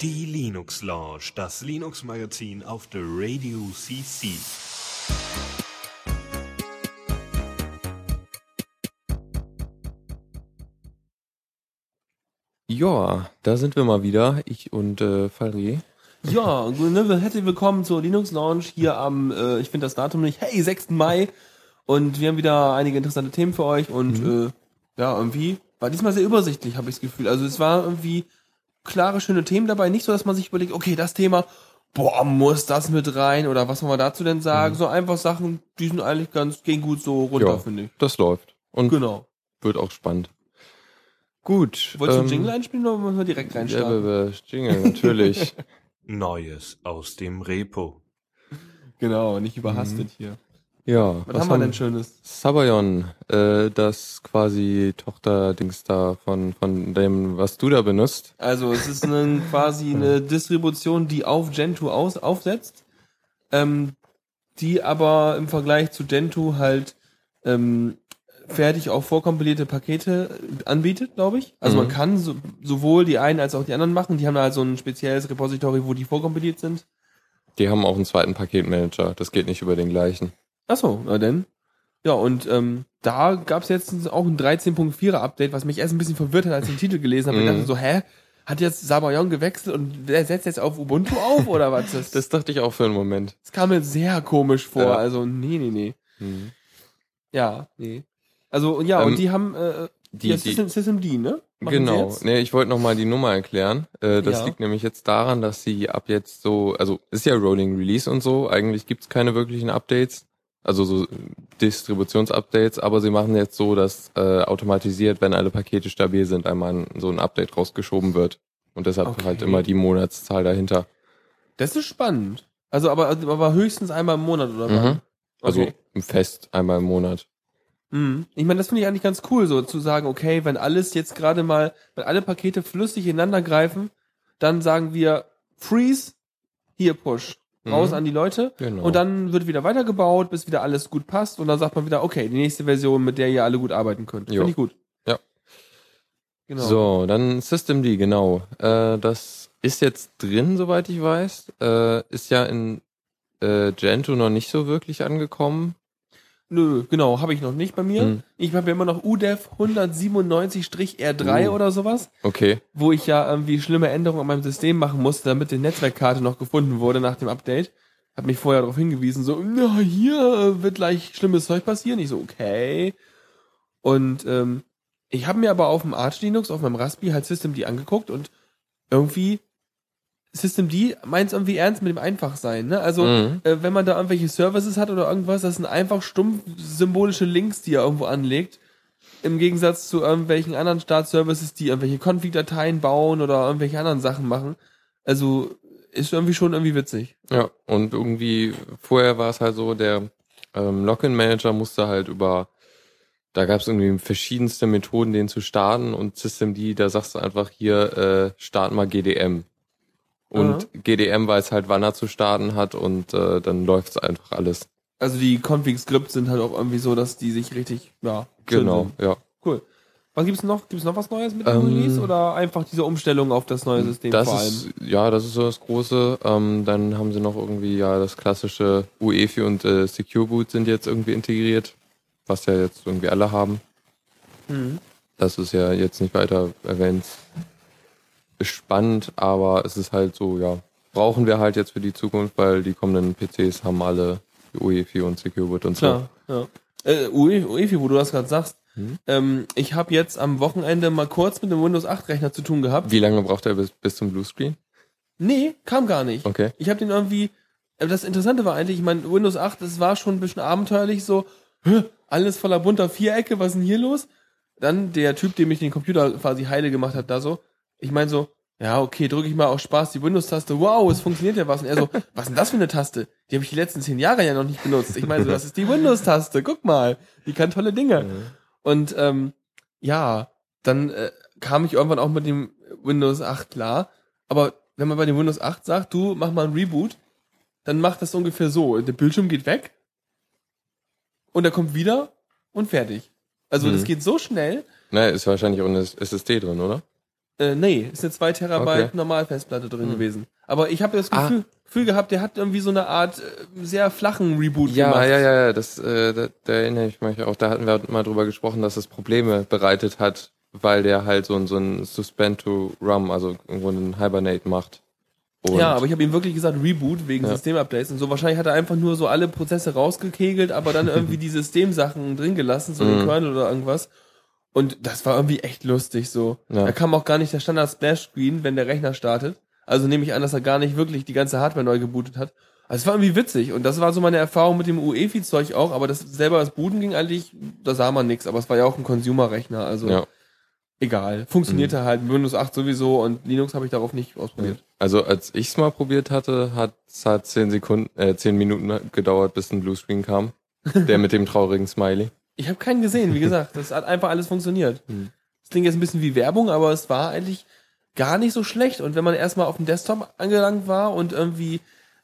Die Linux Lounge, das Linux Magazin auf der Radio CC. Ja, da sind wir mal wieder, ich und äh, Falri. Ja, ne, herzlich willkommen zur Linux Lounge hier am, äh, ich finde das Datum nicht, hey, 6. Mai. Und wir haben wieder einige interessante Themen für euch und äh, ja, irgendwie war diesmal sehr übersichtlich, habe ich das Gefühl. Also es war irgendwie klare, schöne Themen dabei. Nicht so, dass man sich überlegt, okay, das Thema, boah, muss das mit rein oder was wollen wir dazu denn sagen? So einfach Sachen, die sind eigentlich ganz, gehen gut so runter, Ja, finde ich. das läuft. Und Genau. wird auch spannend. Gut. Wolltest du einen ähm, Jingle einspielen oder wollen wir direkt Ja, reinstarten? wir- Jingle, natürlich. Neues aus dem Repo. Genau, nicht überhastet hier. Ja, Was, haben wir denn Schönes? Sabayon, äh, das quasi Tochterdings da von, von dem, was du da benutzt. Also es ist eine, quasi eine Distribution, die auf Gentoo aus, aufsetzt, ähm, die aber im Vergleich zu Gentoo halt ähm, fertig auch vorkompilierte Pakete anbietet, glaube ich. Also man Mhm. kann so, sowohl die einen als auch die anderen machen. Die haben da halt so ein spezielles Repository, wo die vorkompiliert sind. Die haben auch einen zweiten Paketmanager. Das geht nicht über den gleichen. Achso, na denn. Ja, und ähm, da gab's jetzt auch ein 13.4er Update, was mich erst ein bisschen verwirrt hat, als ich den Titel gelesen habe. Ich Mhm. dachte so, hä? Hat jetzt Sabayon gewechselt und wer setzt jetzt auf Ubuntu auf oder was? Das, das, Das dachte ich auch für einen Moment. kam mir sehr komisch vor. Ja. Also, nee, nee, nee. Mhm. Ja, nee. Also, ja, Ähm, und die haben äh, Die, ja, System, System D, ne? Machen Genau. Nee, ich wollte noch mal die Nummer erklären. Äh, das Ja. liegt nämlich jetzt daran, dass sie ab jetzt so, also ist ja Rolling Release und so, eigentlich gibt's keine wirklichen Updates, also so Distributionsupdates, aber sie machen jetzt so, dass äh, automatisiert, wenn alle Pakete stabil sind, einmal ein, so ein Update rausgeschoben wird. Und deshalb Okay. halt immer die Monatszahl dahinter. Das ist spannend. Also, aber, aber höchstens einmal im Monat oder was? Mhm. Also Okay. im Fest einmal im Monat. Mhm. Ich meine, das finde ich eigentlich ganz cool, so zu sagen, okay, wenn alles jetzt gerade mal, wenn alle Pakete flüssig ineinander greifen, dann sagen wir Freeze, hier Push, raus Mhm. an die Leute Genau. und dann wird wieder weitergebaut, bis wieder alles gut passt und dann sagt man wieder, okay, die nächste Version, mit der ihr alle gut arbeiten könnt. Finde ich gut. Ja. Genau. So, dann System D, genau. Äh, das ist jetzt drin, soweit ich weiß. Äh, ist ja in äh, Gentoo noch nicht so wirklich angekommen. Nö, genau, habe ich noch nicht bei mir. Mhm. Ich habe ja immer noch UDEF 197-R3 Uh. oder sowas, Okay. wo ich ja irgendwie schlimme Änderungen an meinem System machen musste, damit die Netzwerkkarte noch gefunden wurde nach dem Update. Hat mich vorher darauf hingewiesen, so, na, hier wird gleich schlimmes Zeug passieren. Ich so, okay. Und ähm, ich habe mir aber auf dem Arch Linux, auf meinem Raspi halt Systemd angeguckt und irgendwie Systemd meint irgendwie ernst mit dem Einfachsein. Ne? Also Mhm. äh, wenn man da irgendwelche Services hat oder irgendwas, das sind einfach stumpf symbolische Links, die er irgendwo anlegt. Im Gegensatz zu irgendwelchen anderen Startservices, die irgendwelche Config-Dateien bauen oder irgendwelche anderen Sachen machen. Also ist irgendwie schon irgendwie witzig. Ja, und irgendwie vorher war es halt so, der ähm, Login-Manager musste halt über, da gab es irgendwie verschiedenste Methoden, den zu starten und Systemd, da sagst du einfach hier, äh, start mal GDM. Und GDM weiß halt, wann er zu starten hat und äh, dann läuft's einfach alles. Also die Config-Skripts sind halt auch irgendwie so, dass die sich richtig, ja, Genau, sind. ja. Cool. Was gibt's noch? Gibt's noch was Neues mit dem Ähm, Release oder einfach diese Umstellung auf das neue System Das vor allem? ist, ja, das ist so das Große. Ähm, dann haben sie noch irgendwie ja das klassische UEFI und äh, Secure Boot sind jetzt irgendwie integriert, was ja jetzt irgendwie alle haben. Mhm. Das ist ja jetzt nicht weiter erwähnt. Ist spannend, aber es ist halt so, ja, brauchen wir halt jetzt für die Zukunft, weil die kommenden PCs haben alle UEFI und Secure und so. Klar, ja. Äh, Ue- Uefi, wo du das gerade sagst, Mhm. ähm, ich habe jetzt am Wochenende mal kurz mit einem Windows 8 Rechner zu tun gehabt. Wie lange braucht er bis, bis zum Bluescreen? Nee, kam gar nicht. Okay. Ich habe den irgendwie, äh, das Interessante war eigentlich, ich meine, Windows 8, das war schon ein bisschen abenteuerlich, so, alles voller bunter Vierecke, was ist denn hier los? Dann der Typ, dem ich den Computer quasi heile gemacht hat, da so, ich meine so, ja, okay, drücke ich mal aus Spaß die Windows-Taste, wow, es funktioniert ja was. Und er so, was ist denn das für eine Taste? Die habe ich die letzten zehn Jahre ja noch nicht benutzt. Ich meine so, das ist die Windows-Taste, guck mal, die kann tolle Dinge. Und ähm, ja, dann äh, kam ich irgendwann auch mit dem Windows 8 klar. Aber wenn man bei dem Windows 8 sagt, du mach mal ein Reboot, dann macht das ungefähr so. Der Bildschirm geht weg und er kommt wieder und fertig. Also Mhm. das geht so schnell. Naja, ist wahrscheinlich auch eine SSD drin, oder? Äh, nee, ist eine 2 Terabyte Okay. Normalfestplatte drin Hm. gewesen. Aber ich habe das Ah. Gefühl, Gefühl gehabt, der hat irgendwie so eine Art äh, sehr flachen Reboot Ja, gemacht. ja, ja, ja, das, äh, da, da erinnere ich mich auch. Da hatten wir mal drüber gesprochen, dass es Probleme bereitet hat, weil der halt so ein, so ein Suspend to Rum, also irgendwo einen Hibernate macht. Und Ja, aber ich habe ihm wirklich gesagt Reboot wegen Ja. Systemupdates und so. Wahrscheinlich hat er einfach nur so alle Prozesse rausgekegelt, aber dann irgendwie die Systemsachen drin gelassen, so den Mhm. Kernel oder irgendwas. Und das war irgendwie echt lustig so. Ja. Da kam auch gar nicht der Standard Splash Screen, wenn der Rechner startet. Also nehme ich an, dass er gar nicht wirklich die ganze Hardware neu gebootet hat. Also es war irgendwie witzig und das war so meine Erfahrung mit dem UEFI-Zeug auch, aber das selber das Booten ging eigentlich, da sah man nichts, aber es war ja auch ein Consumer-Rechner, also ja. egal. Funktionierte halt, Windows 8 sowieso und Linux habe ich darauf nicht ausprobiert. Also als ich's mal probiert hatte, hat es hat zehn Sekunden, äh, zehn Minuten gedauert, bis ein Bluescreen kam. Der mit dem traurigen Smiley. Ich habe keinen gesehen, wie gesagt. Das hat einfach alles funktioniert. Hm. Das klingt jetzt ein bisschen wie Werbung, aber es war eigentlich gar nicht so schlecht. Und wenn man erstmal auf dem Desktop angelangt war und irgendwie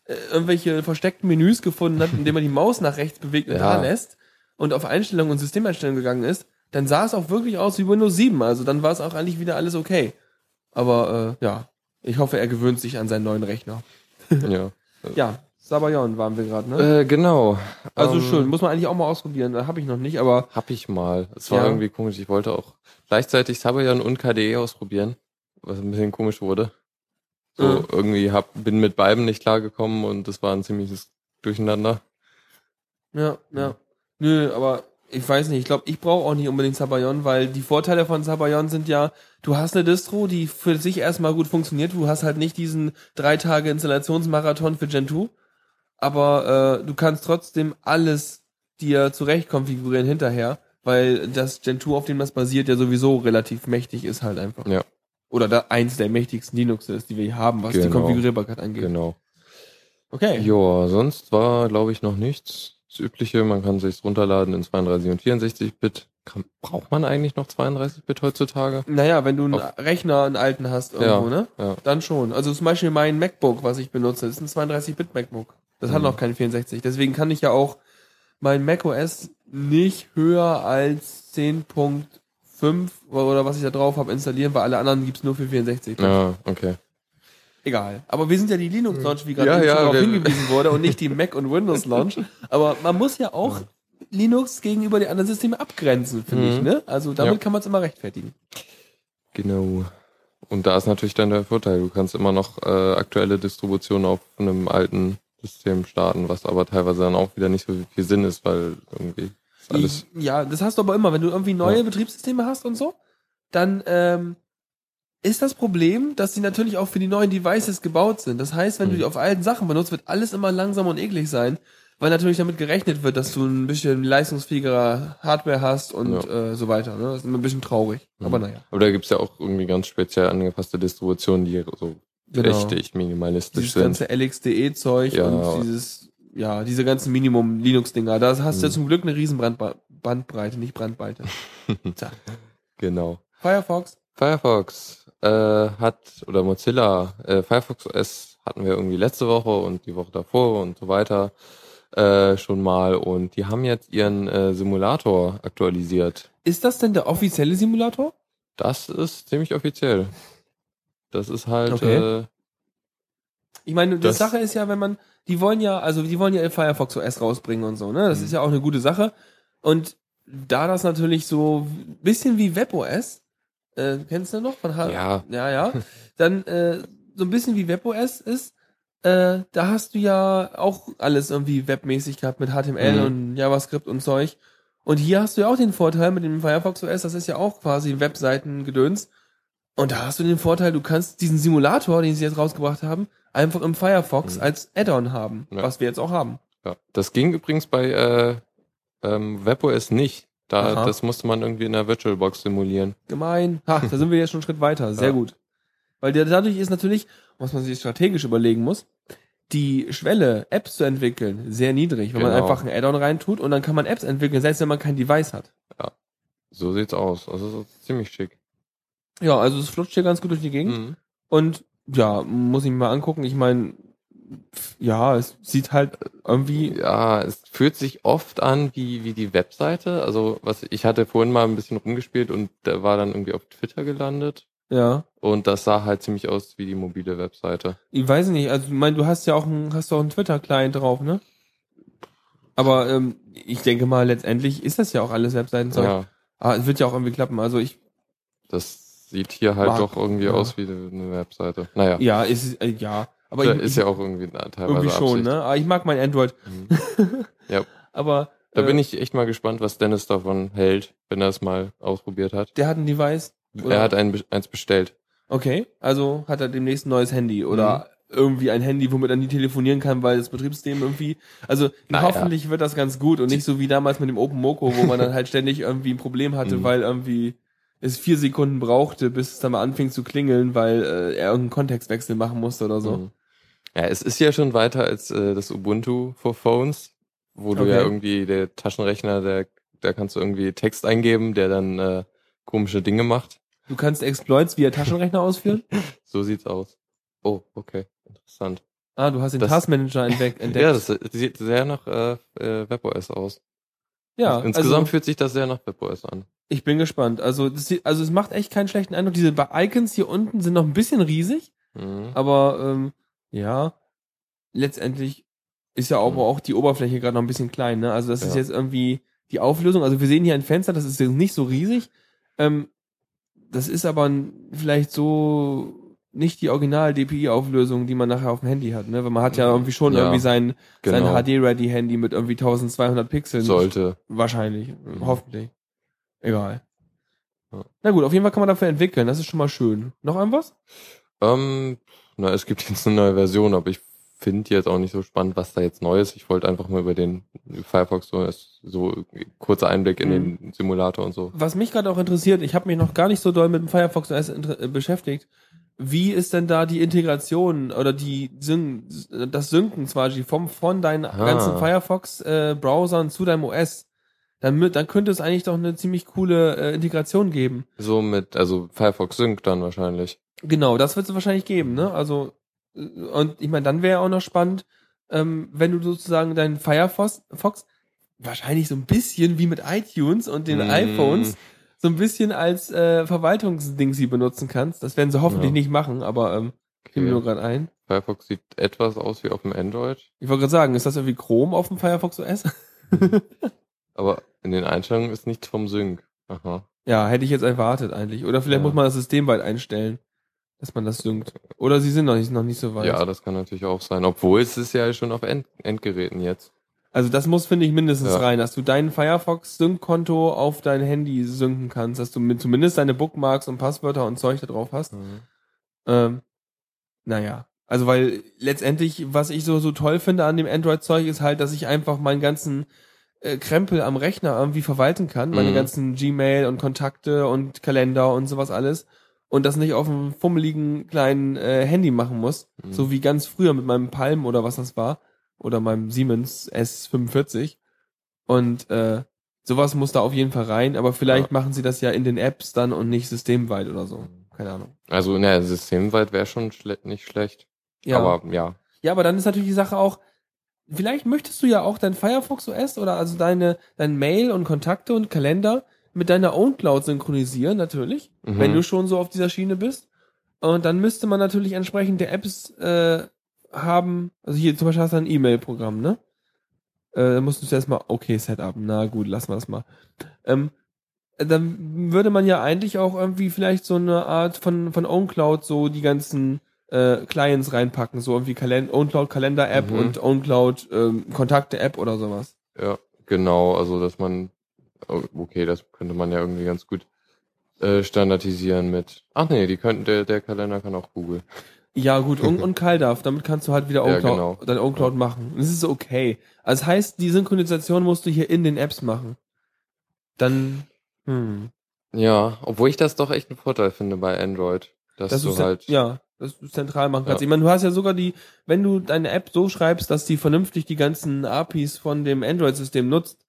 äh, irgendwelche versteckten Menüs gefunden hat, indem man die Maus nach rechts bewegt und Ja. da lässt und auf Einstellungen und Systemeinstellungen gegangen ist, dann sah es auch wirklich aus wie Windows 7. Also dann war es auch eigentlich wieder alles okay. Aber äh, ja, ich hoffe, er gewöhnt sich an seinen neuen Rechner. ja. Ja, Sabayon waren wir gerade, ne? Äh, genau. also Ähm, schön, muss man eigentlich auch mal ausprobieren. Da habe ich noch nicht, aber Hab ich mal. Es war Ja. irgendwie komisch. Ich wollte auch gleichzeitig Sabayon und KDE ausprobieren, was ein bisschen komisch wurde. So Mhm. irgendwie hab, bin mit beiden nicht klargekommen und das war ein ziemliches Durcheinander. Ja, ja. Nö, aber ich weiß nicht, ich glaube, ich brauche auch nicht unbedingt Sabayon, weil die Vorteile von Sabayon sind ja, du hast eine Distro, die für sich erstmal gut funktioniert, du hast halt nicht diesen drei Tage Installationsmarathon für Gentoo, aber äh, du kannst trotzdem alles dir zurecht konfigurieren hinterher, weil das Gentoo, auf dem das basiert, ja sowieso relativ mächtig ist halt einfach. Ja. Oder da eins der mächtigsten Linux ist, die wir hier haben, was die Genau. Konfigurierbarkeit angeht. Genau. Okay. Ja, sonst war, glaube ich, noch nichts. Das Übliche, man kann sich's runterladen in 32 und 64 Bit. Kann, braucht man eigentlich noch 32 Bit heutzutage? Naja, wenn du einen Auf- Rechner, einen alten hast irgendwo, Ja, ne? ja. Dann schon. Also zum Beispiel mein MacBook, was ich benutze, ist ein 32-Bit MacBook. Das hat Mhm. noch keinen 64. Deswegen kann ich ja auch mein macOS nicht höher als 10.5 oder was ich da drauf habe installieren, weil alle anderen gibt's nur für 64. Ja, okay. Egal. Aber wir sind ja die Linux Launch, wie gerade Ja, ja, darauf hingewiesen wurde, und nicht die Mac und Windows Launch. Aber man muss ja auch Linux gegenüber den anderen Systemen abgrenzen, finde Mhm. ich. Ne? Also damit Ja. kann man es immer rechtfertigen. Genau. Und da ist natürlich dann der Vorteil, du kannst immer noch äh, aktuelle Distributionen auf einem alten System starten, was aber teilweise dann auch wieder nicht so viel Sinn ist, weil irgendwie ist alles. Ja, das hast du aber immer. Wenn du irgendwie neue Ja. Betriebssysteme hast und so, dann ähm, ist das Problem, dass die natürlich auch für die neuen Devices gebaut sind. Das heißt, wenn du Mhm. die auf alten Sachen benutzt, wird alles immer langsam und eklig sein, weil natürlich damit gerechnet wird, dass du ein bisschen leistungsfähigere Hardware hast und Ja. äh, so weiter. Ne? Das ist immer ein bisschen traurig. Aber Mhm. naja. Aber da gibt's ja auch irgendwie ganz speziell angepasste Distributionen, die so Genau. richtig minimalistisch Dieses sind. ganze LXDE-Zeug Ja. und dieses, ja, diese ganzen Minimum-Linux-Dinger. Da hast du ja Mhm. zum Glück eine riesen Brandba- Bandbreite, nicht Brandweite. Tja. Genau. Firefox. Firefox äh, hat, oder Mozilla, äh, Firefox OS hatten wir irgendwie letzte Woche und die Woche davor und so weiter äh, schon mal und die haben jetzt ihren äh, Simulator aktualisiert. Ist das denn der offizielle Simulator? Das ist ziemlich offiziell. Das ist halt Okay. äh, Ich meine, die Sache ist ja, wenn man, die wollen ja, also die wollen ja Firefox OS rausbringen und so, ne? Das Mhm. ist ja auch eine gute Sache. Und da das natürlich so ein bisschen wie WebOS, äh, kennst du noch von H Ja. ja, ja, dann äh, so ein bisschen wie WebOS ist, äh, da hast du ja auch alles irgendwie webmäßig gehabt mit HTML Mhm. und JavaScript und Zeug. Und hier hast du ja auch den Vorteil mit dem Firefox OS, das ist ja auch quasi Webseiten-Gedöns. Und da hast du den Vorteil, du kannst diesen Simulator, den sie jetzt rausgebracht haben, einfach im Firefox Mhm. als Add-on haben, Ja. was wir jetzt auch haben. ja. Das ging übrigens bei äh, ähm, WebOS nicht. Da, Aha. das musste man irgendwie in der VirtualBox simulieren. Gemein. Ha, da sind wir jetzt schon einen Schritt weiter. Sehr Ja. gut. Weil der, dadurch ist natürlich, was man sich strategisch überlegen muss, die Schwelle, Apps zu entwickeln, sehr niedrig, wenn man Genau. einfach ein Add-on reintut und dann kann man Apps entwickeln, selbst wenn man kein Device hat. So sieht's aus. Also so ziemlich schick. Ja, also es flutscht hier ganz gut durch die Gegend. Mhm. Und ja, muss ich mir mal angucken. Ich meine, ja, es sieht halt irgendwie. Ja, es fühlt sich oft an wie, wie die Webseite. Also, was, ich hatte vorhin mal ein bisschen rumgespielt und da war dann irgendwie auf Twitter gelandet. Ja. und das sah halt ziemlich aus wie die mobile Webseite. Ich weiß nicht, also ich meine, du hast ja auch ein, hast doch einen Twitter-Client drauf, ne? Aber ähm, ich denke mal, letztendlich ist das ja auch alles Webseitenzeug. Ja, Aber es wird ja auch irgendwie klappen. Also ich, das sieht hier halt Mag- doch irgendwie ja. aus wie eine Webseite. Naja, ja, ist äh, ja. Aber ich, ist ja auch irgendwie na, teilweise irgendwie schon, Absicht. ne? Aber ich mag mein Android. Mhm. Ja. Aber Da äh, bin ich echt mal gespannt, was Dennis davon hält, wenn er es mal ausprobiert hat. Der hat ein Device. Oder? Er hat ein, eins bestellt. Okay, also hat er demnächst ein neues Handy oder Mhm. irgendwie ein Handy, womit er nie telefonieren kann, weil das Betriebssystem irgendwie, also Naja. hoffentlich wird das ganz gut und nicht so wie damals mit dem Open Moco, wo man dann halt ständig irgendwie ein Problem hatte, Mhm. weil irgendwie es vier Sekunden brauchte, bis es dann mal anfing zu klingeln, weil äh, er irgendeinen Kontextwechsel machen musste oder so. Mhm. Ja, es ist ja schon weiter als äh, das Ubuntu for Phones, wo du Okay. ja irgendwie der Taschenrechner, der da kannst du irgendwie Text eingeben, der dann äh, komische Dinge macht. Du kannst Exploits via Taschenrechner ausführen. So sieht's aus. Oh, okay, interessant. Ah, du hast den Das- Taskmanager entdeckt. Ja, das, das sieht sehr nach äh, äh, WebOS aus. Ja Insgesamt also, fühlt sich das sehr nach WebOS an. ich bin gespannt. Also, das, also es macht echt keinen schlechten Eindruck. Diese Icons hier unten sind noch ein bisschen riesig. Mhm. Aber ähm, ja, letztendlich ist ja aber auch die Oberfläche gerade noch ein bisschen klein. Ne? Also das ist Ja. jetzt irgendwie die Auflösung. Also wir sehen hier ein Fenster, das ist jetzt nicht so riesig. Ähm, das ist aber vielleicht so nicht die Original-DPI-Auflösung, die man nachher auf dem Handy hat. Ne? Weil man hat ja irgendwie schon Ja, irgendwie sein, genau. sein HD-Ready-Handy mit irgendwie 1200 Pixeln. Sollte. Wahrscheinlich. Mhm. Hoffentlich. Egal. Ja. Na gut, auf jeden Fall kann man dafür entwickeln. Das ist schon mal schön. Noch irgendwas? Ähm, na, es gibt jetzt eine neue Version, aber ich finde jetzt auch nicht so spannend, was da jetzt neu ist. Ich wollte einfach mal über den Firefox so, so kurzer Einblick in Mhm. den Simulator und so. Was mich gerade auch interessiert, ich habe mich noch gar nicht so doll mit dem Firefox OS äh, beschäftigt. Wie ist denn da die Integration oder die Syn das Synken quasi vom von deinen Ah. ganzen Firefox äh, Browsern zu deinem OS? Dann, mü- dann könnte es eigentlich doch eine ziemlich coole äh, Integration geben. So mit, also Firefox Sync dann wahrscheinlich. Genau, das wird es wahrscheinlich geben, ne? Also äh, und ich meine, dann wäre auch noch spannend, ähm, wenn du sozusagen deinen Firefox Fox, wahrscheinlich so ein bisschen wie mit iTunes und den Mm. iPhones so ein bisschen als äh, Verwaltungsding sie benutzen kannst. Das werden sie hoffentlich Ja. nicht machen, aber ähm, fiel mir nur Okay. gerade ein. Firefox sieht etwas aus wie auf dem Android, Ich wollte gerade sagen, ist das irgendwie Chrome auf dem Firefox OS? aber in den Einstellungen ist nichts vom Sync. Aha. ja, hätte ich jetzt erwartet eigentlich. Oder vielleicht Ja. muss man das System weit einstellen, dass man das synkt. Oder sie sind noch nicht, noch nicht so weit. Ja, das kann natürlich auch sein. Obwohl es ist ja schon auf End Endgeräten jetzt. Also das muss, finde ich, mindestens Ja. rein, dass du dein Firefox-Sync-Konto auf dein Handy synken kannst, dass du mit, zumindest deine Bookmarks und Passwörter und Zeug da drauf hast. Ähm, naja. Also weil letztendlich, was ich so, so toll finde an dem Android-Zeug, ist halt, dass ich einfach meinen ganzen äh, Krempel am Rechner irgendwie verwalten kann. Meine Mhm. ganzen Gmail und Kontakte und Kalender und sowas alles. Und das nicht auf einem fummeligen kleinen äh, Handy machen muss. Mhm. So wie ganz früher mit meinem Palm oder was das war. Oder meinem Siemens S45. Und äh, sowas muss da auf jeden Fall rein. Aber vielleicht Ja. machen sie das ja in den Apps dann und nicht systemweit oder so. Keine Ahnung. Also, ne, systemweit wäre schon schle nicht schlecht. Ja. Aber ja. Ja, aber dann ist natürlich die Sache auch, vielleicht möchtest du ja auch dein Firefox OS oder also deine, dein Mail und Kontakte und Kalender mit deiner Own Cloud synchronisieren, natürlich, Mhm. wenn du schon so auf dieser Schiene bist. Und dann müsste man natürlich entsprechende Apps äh, haben, also hier zum Beispiel hast du ein E-Mail-Programm, ne? Äh, dann musst du zuerst mal, okay, Setup, na gut, lassen wir das mal. Ähm, dann würde man ja eigentlich auch irgendwie vielleicht so eine Art von, von OwnCloud so die ganzen äh, Clients reinpacken, so irgendwie Kalen OwnCloud Kalender App Mhm. und OwnCloud ähm, Kontakte App oder sowas. Ja, genau. Also, dass man, oh, okay, das könnte man ja irgendwie ganz gut äh, standardisieren mit. Ach nee, die könnten, der, der Kalender kann auch Google. Ja, gut, und, und CalDAV, damit kannst du halt wieder Ja, OwnCloud, genau. dein OwnCloud machen. Das ist okay. Also das heißt, die Synchronisation musst du hier in den Apps machen. Dann, hm. Ja, obwohl ich das doch echt einen Vorteil finde bei Android. Dass dass du du halt. ja, dass du zentral machen kannst. Ja. Ich meine, du hast ja sogar die, wenn du deine App so schreibst, dass die vernünftig die ganzen APIs von dem Android-System nutzt,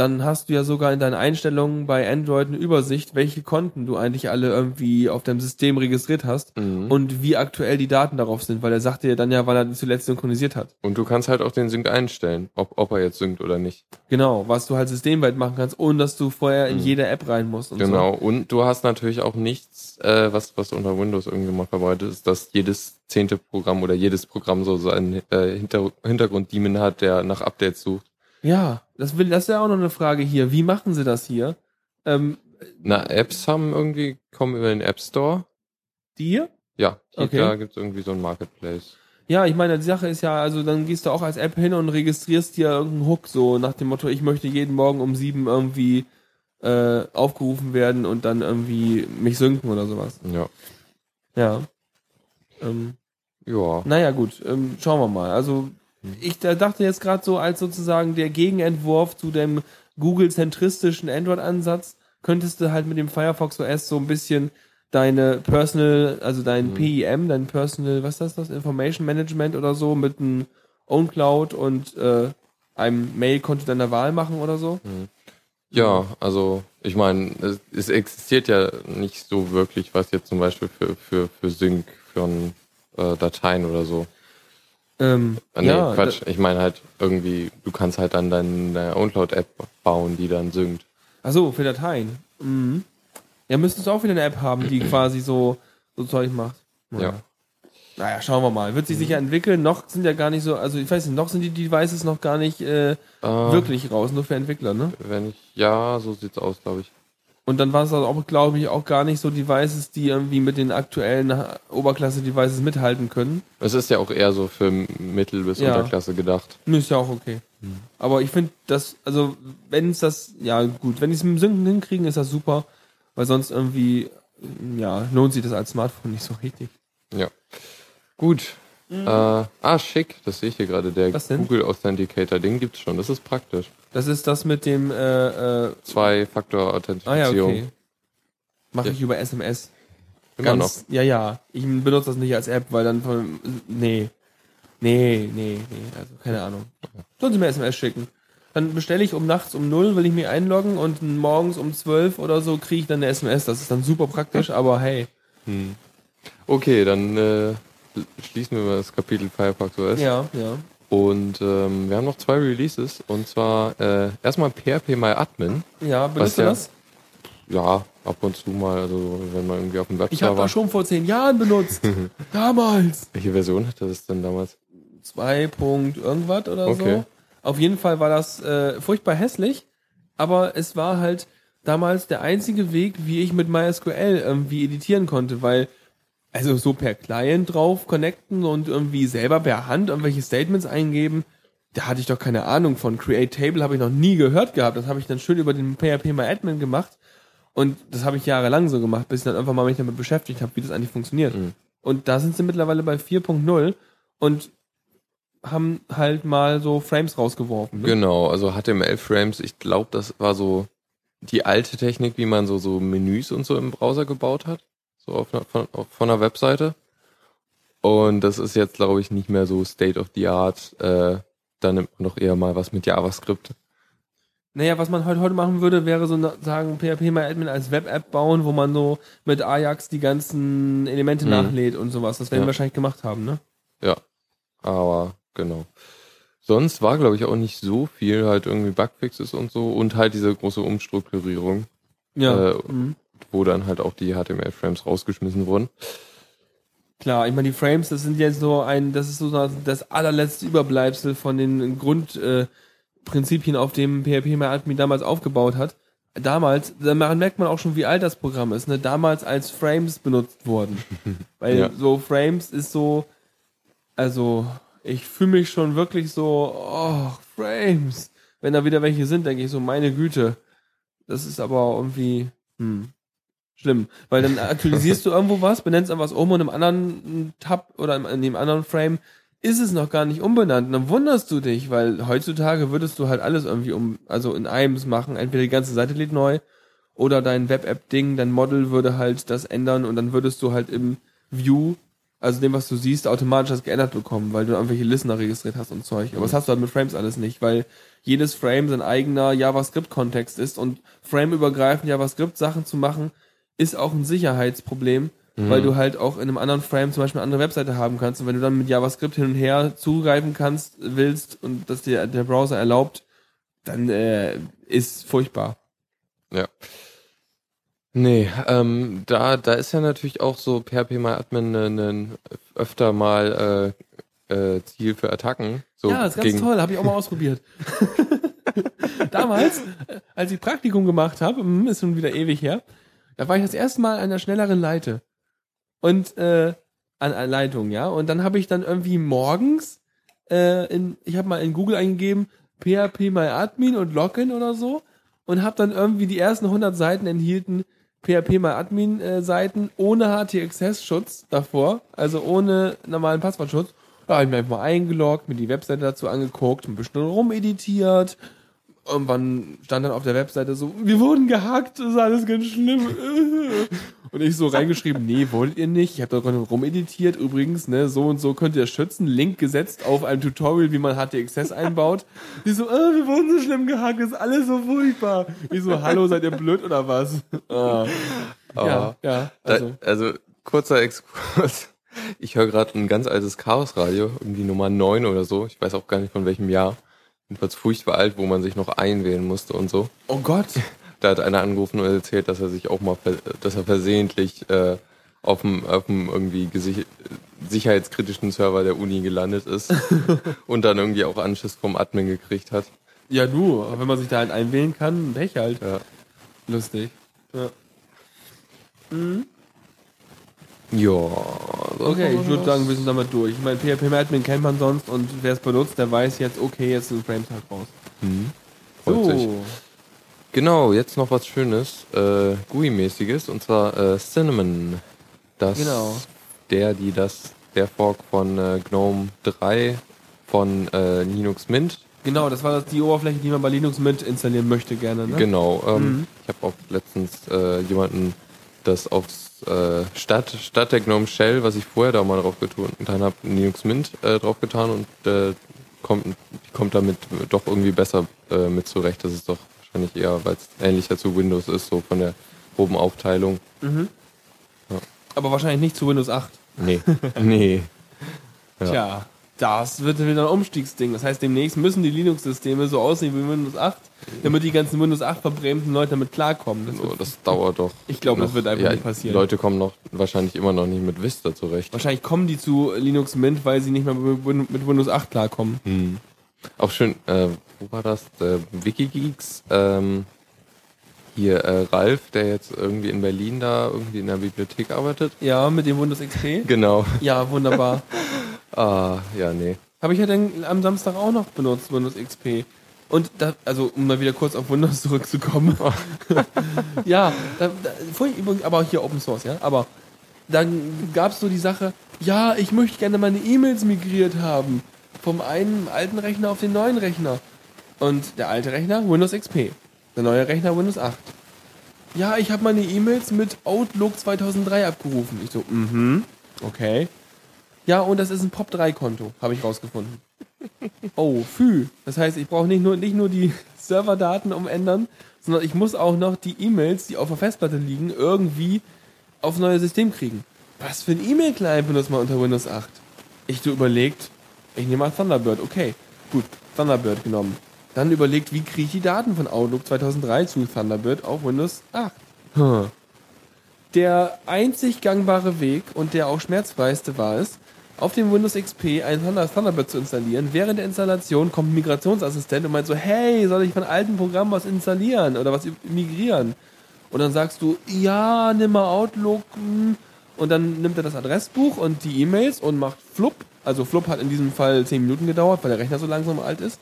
dann hast du ja sogar in deinen Einstellungen bei Android eine Übersicht, welche Konten du eigentlich alle irgendwie auf deinem System registriert hast Mhm. und wie aktuell die Daten darauf sind, weil er sagte ja dann ja, wann er die zuletzt synchronisiert hat. Und du kannst halt auch den Sync einstellen, ob, ob er jetzt synkt oder nicht. Genau, was du halt systemweit machen kannst, ohne dass du vorher in Mhm. jede App rein musst und Genau. Und du hast natürlich auch nichts, äh, was, was unter Windows irgendwie mal verbreitet ist, dass jedes zehnte Programm oder jedes Programm so seinen äh, Hinter Hintergrund-Demon hat, der nach Updates sucht. so. Ja, das will, das ist ja auch noch eine Frage hier. Wie machen sie das hier? Ähm, Na, Apps haben irgendwie, kommen über den App Store. dir? Ja, hier, Okay. da gibt's irgendwie so ein Marketplace. Ja, ich meine, die Sache ist ja, also dann gehst du auch als App hin und registrierst dir irgendeinen Hook, so nach dem Motto, ich möchte jeden Morgen um sieben irgendwie äh, aufgerufen werden und dann irgendwie mich synken oder sowas. Ja. Ja. Ähm, Ja. naja, gut, ähm, schauen wir mal. Also ich da dachte jetzt gerade so, als sozusagen der Gegenentwurf zu dem Google-zentristischen Android-Ansatz, könntest du halt mit dem Firefox OS so ein bisschen deine Personal, also dein Mhm. PIM, dein Personal, was ist das, Information Management oder so, mit einem OwnCloud und äh, einem Mail-Konto deiner Wahl machen oder so. Ja, also ich meine, es, es existiert ja nicht so wirklich was jetzt zum Beispiel für, für, für Sync von äh, Dateien oder so. Ähm, Ah, nee, ja, Quatsch. Ich meine halt irgendwie, du kannst halt dann deine, OwnCloud-App bauen, die dann synkt. Achso, für Dateien. Mhm. Ja, müsstest du auch wieder eine App haben, die quasi so, so Zeug macht. Ja. Naja, schauen wir mal. Wird sich sicher entwickeln. Noch sind ja gar nicht so, also ich weiß nicht, noch sind die Devices noch gar nicht äh, Ah, wirklich raus, nur für Entwickler, ne? Wenn ich, ja, so sieht's aus, glaube ich. Und dann war es auch, glaube ich, auch gar nicht so Devices, die irgendwie mit den aktuellen Oberklasse-Devices mithalten können. Es ist ja auch eher so für Mittel- bis Ja. Unterklasse gedacht. Ist ja auch okay. Aber ich finde, das, also, wenn es das, ja gut, wenn die es mit dem Synken hinkriegen, ist das super, weil sonst irgendwie, ja, lohnt sich das als Smartphone nicht so richtig. Ja. Gut. Äh, ah, schick, das sehe ich hier gerade. Der Mhm. Google Authenticator, den gibt's schon. Das ist praktisch. Das ist das mit dem, äh, äh, Zwei-Faktor-Authentifizierung. ah ja, okay. Mache Ja. ich über SMS. Immer noch. Ganz, ja, ja. Ich benutze das nicht als App, weil dann von, nee. Nee, nee, nee, also keine Ahnung. Sollen Sie mir SMS schicken. Dann bestelle ich um nachts um null, will ich mich einloggen und morgens um zwölf oder so kriege ich dann eine SMS. Das ist dann super praktisch, aber hey. Hm. Okay, dann äh, schließen wir mal das Kapitel Firefox OS. Ja, ja. Und ähm, wir haben noch zwei Releases. Und zwar äh, erstmal PHP MyAdmin. Ja, benutzt du ja- das? Ja, ab und zu mal, also wenn man irgendwie auf dem Ich habe Webserver... das schon vor zehn Jahren benutzt. Damals. Welche Version hatte das denn damals? 2. Punkt irgendwas oder Okay. so. Auf jeden Fall war das äh, furchtbar hässlich, aber es war halt damals der einzige Weg, wie ich mit MySQL irgendwie editieren konnte, weil also so per Client drauf connecten und irgendwie selber per Hand irgendwelche Statements eingeben, da hatte ich doch keine Ahnung von. Create Table habe ich noch nie gehört gehabt. Das habe ich dann schön über den PHP MyAdmin gemacht und das habe ich jahrelang so gemacht, bis ich dann einfach mal mich damit beschäftigt habe, wie das eigentlich funktioniert. Mhm. Und da sind sie mittlerweile bei 4.0 und haben halt mal so Frames rausgeworfen. Ne? Genau, also HTML-Frames, ich glaube, das war so die alte Technik, wie man so, so Menüs und so im Browser gebaut hat. So auf einer, von, auf, von einer Webseite. Und das ist jetzt, glaube ich, nicht mehr so State of the Art. Äh, da nimmt man doch eher mal was mit JavaScript. Naja, was man heute, heute machen würde, wäre so sagen, PHP MyAdmin als Web-App bauen, wo man so mit Ajax die ganzen Elemente Mhm. nachlädt und sowas. Das werden Ja. wir wahrscheinlich gemacht haben, ne? Ja, aber genau. Sonst war, glaube ich, auch nicht so viel halt irgendwie Bugfixes und so und halt diese große Umstrukturierung, Ja. Äh, mhm. Wo dann halt auch die HTML-Frames rausgeschmissen wurden. Klar, ich meine, die Frames, das sind jetzt so ein, das ist so das allerletzte Überbleibsel von den Grundprinzipien, äh, auf dem PHP MyAdmin damals aufgebaut hat. Damals, da merkt man auch schon, wie alt das Programm ist, ne? Damals als Frames benutzt wurden. Weil Ja. so Frames ist so, also, ich fühle mich schon wirklich so, oh, Frames. Wenn da wieder welche sind, denke ich so, meine Güte. Das ist aber irgendwie, hm, schlimm. Weil dann aktualisierst du irgendwo was, benennst irgendwas um und im anderen Tab oder in dem anderen Frame ist es noch gar nicht umbenannt. Und dann wunderst du dich, weil heutzutage würdest du halt alles irgendwie um, also in einem machen. Entweder die ganze Seite lädt neu oder dein Web-App-Ding, dein Model würde halt das ändern und dann würdest du halt im View Also dem, was du siehst, automatisch das geändert bekommen, weil du irgendwelche Listener registriert hast und Zeug. Aber das hast du halt mit Frames alles nicht, weil jedes Frame sein eigener JavaScript-Kontext ist und frameübergreifend JavaScript-Sachen zu machen, ist auch ein Sicherheitsproblem, weil du halt auch in einem anderen Frame zum Beispiel eine andere Webseite haben kannst und wenn du dann mit JavaScript hin und her zugreifen kannst, willst und das dir der Browser erlaubt, dann äh, ist furchtbar. Ja. Nee, ähm, da, da ist ja natürlich auch so PHP MyAdmin ein ne, öfter mal äh, äh, Ziel für Attacken. So ja, das ist ganz toll, habe ich auch mal ausprobiert. Damals, äh, als ich Praktikum gemacht habe, hm, ist schon wieder ewig her, da war ich das erste Mal an der schnelleren Leite. Und äh, an, an Leitung, ja. Und dann habe ich dann irgendwie morgens, äh, in, ich habe mal in Google eingegeben, PHP MyAdmin und Login oder so und habe dann irgendwie die ersten 100 Seiten enthielten PHP MyAdmin äh, Seiten ohne HT-Access-Schutz davor, also ohne normalen Passwortschutz. Da habe ich mir einfach mal eingeloggt, mir die Webseite dazu angeguckt, ein bisschen rumeditiert. Irgendwann stand dann auf der Webseite so, wir wurden gehackt, das ist alles ganz schlimm. Und ich so reingeschrieben, nee, wollt ihr nicht. Ich habe da rumeditiert übrigens, ne, so und so könnt ihr schützen. Link gesetzt auf ein Tutorial, wie man HT-Access einbaut. Die so, ah, wir wurden so schlimm gehackt, ist alles so furchtbar. Ich so, hallo, seid ihr blöd oder was? Ah. Ja, ja, also. Da, also kurzer Exkurs. Ich höre gerade ein ganz altes Chaosradio, irgendwie Nummer 9 oder so. Ich weiß auch gar nicht von welchem Jahr. Jedenfalls furchtbar alt, wo man sich noch einwählen musste und so. Oh Gott. Da hat einer angerufen und erzählt, dass er sich auch mal, dass er versehentlich äh, auf dem, auf dem irgendwie gesich- sicherheitskritischen Server der Uni gelandet ist und dann irgendwie auch Anschiss vom Admin gekriegt hat. Ja, du, aber wenn man sich da halt einwählen kann, Pech halt. Ja. Lustig. Ja. Ja. Okay, ich würde sagen, wir sind damit durch. Ich meine, PHP Admin kennt man sonst und wer es benutzt, der weiß jetzt, okay, jetzt sind Frames halt raus. Freut sich. Genau, jetzt noch was Schönes, äh, GUI-mäßiges, und zwar äh, Cinnamon. Das, Genau. Der, die das, der Fork von äh, GNOME 3 von äh, Linux Mint. Genau, das war das, die Oberfläche, die man bei Linux mit installieren möchte gerne, ne? Genau. Ähm, Mhm. Ich habe auch letztens äh, jemanden das aufs äh, statt, statt der GNOME Shell, was ich vorher da mal drauf getan habe, Linux Mint äh, drauf getan und äh, kommt, kommt damit doch irgendwie besser äh, mit zurecht. Das ist doch wahrscheinlich eher, weil es ähnlicher zu Windows ist, so von der groben Aufteilung. Aber wahrscheinlich nicht zu Windows 8. Nee. nee. Ja. Tja, das wird wieder ein Umstiegsding. Das heißt, demnächst müssen die Linux-Systeme so aussehen wie Windows 8, damit die ganzen Windows 8 verbrämten Leute damit klarkommen. Das wird, das dauert doch. Ich glaube, das wird einfach ja, nicht passieren. Die Leute kommen noch wahrscheinlich immer noch nicht mit Vista zurecht. wahrscheinlich kommen die zu Linux Mint, weil sie nicht mehr mit Win- mit Windows 8 klarkommen. Hm. Auch schön, äh, wo war das? Der Wikigeeks, ähm, hier äh, Ralf, der jetzt irgendwie in Berlin da irgendwie in der Bibliothek arbeitet. Ja, mit dem Windows XP. Genau. Ja, wunderbar. Ah, ja, nee. Habe ich ja dann am Samstag auch noch benutzt, Windows XP. Und da, also um mal wieder kurz auf Windows zurückzukommen. ja, da, da, vorhin übrigens, aber hier Open Source, ja. Aber dann gab es so die Sache, ja, ich möchte gerne meine E-Mails migriert haben. Vom einen alten Rechner auf den neuen Rechner. Und der alte Rechner Windows XP. Der neue Rechner Windows 8. Ja, ich habe meine E-Mails mit Outlook 2003 abgerufen. Ich so, mhm, okay. Ja, und das ist ein POP3-Konto, habe ich rausgefunden. Oh, fü. Das heißt, ich brauche nicht nur, nicht nur die Serverdaten umändern, sondern ich muss auch noch die E-Mails, die auf der Festplatte liegen, irgendwie aufs neue System kriegen. Was für ein E-Mail-Client benutzt man unter Windows 8? Ich so überlegt, ich nehme mal Thunderbird. Okay, gut, Thunderbird genommen. Dann überlegt, wie kriege ich die Daten von Outlook 2003 zu Thunderbird auf Windows 8? Hm. Der einzig gangbare Weg und der auch schmerzfreiste war es, auf dem Windows XP ein Thunder- Thunderbird zu installieren. Während der Installation kommt ein Migrationsassistent und meint so, hey, soll ich von alten Programmen was installieren oder was migrieren? Und dann sagst du, ja, nimm mal Outlook. hm. Und dann nimmt er das Adressbuch und die E-Mails und macht Flup. Also Flup hat in diesem Fall 10 Minuten gedauert, weil der Rechner so langsam alt ist.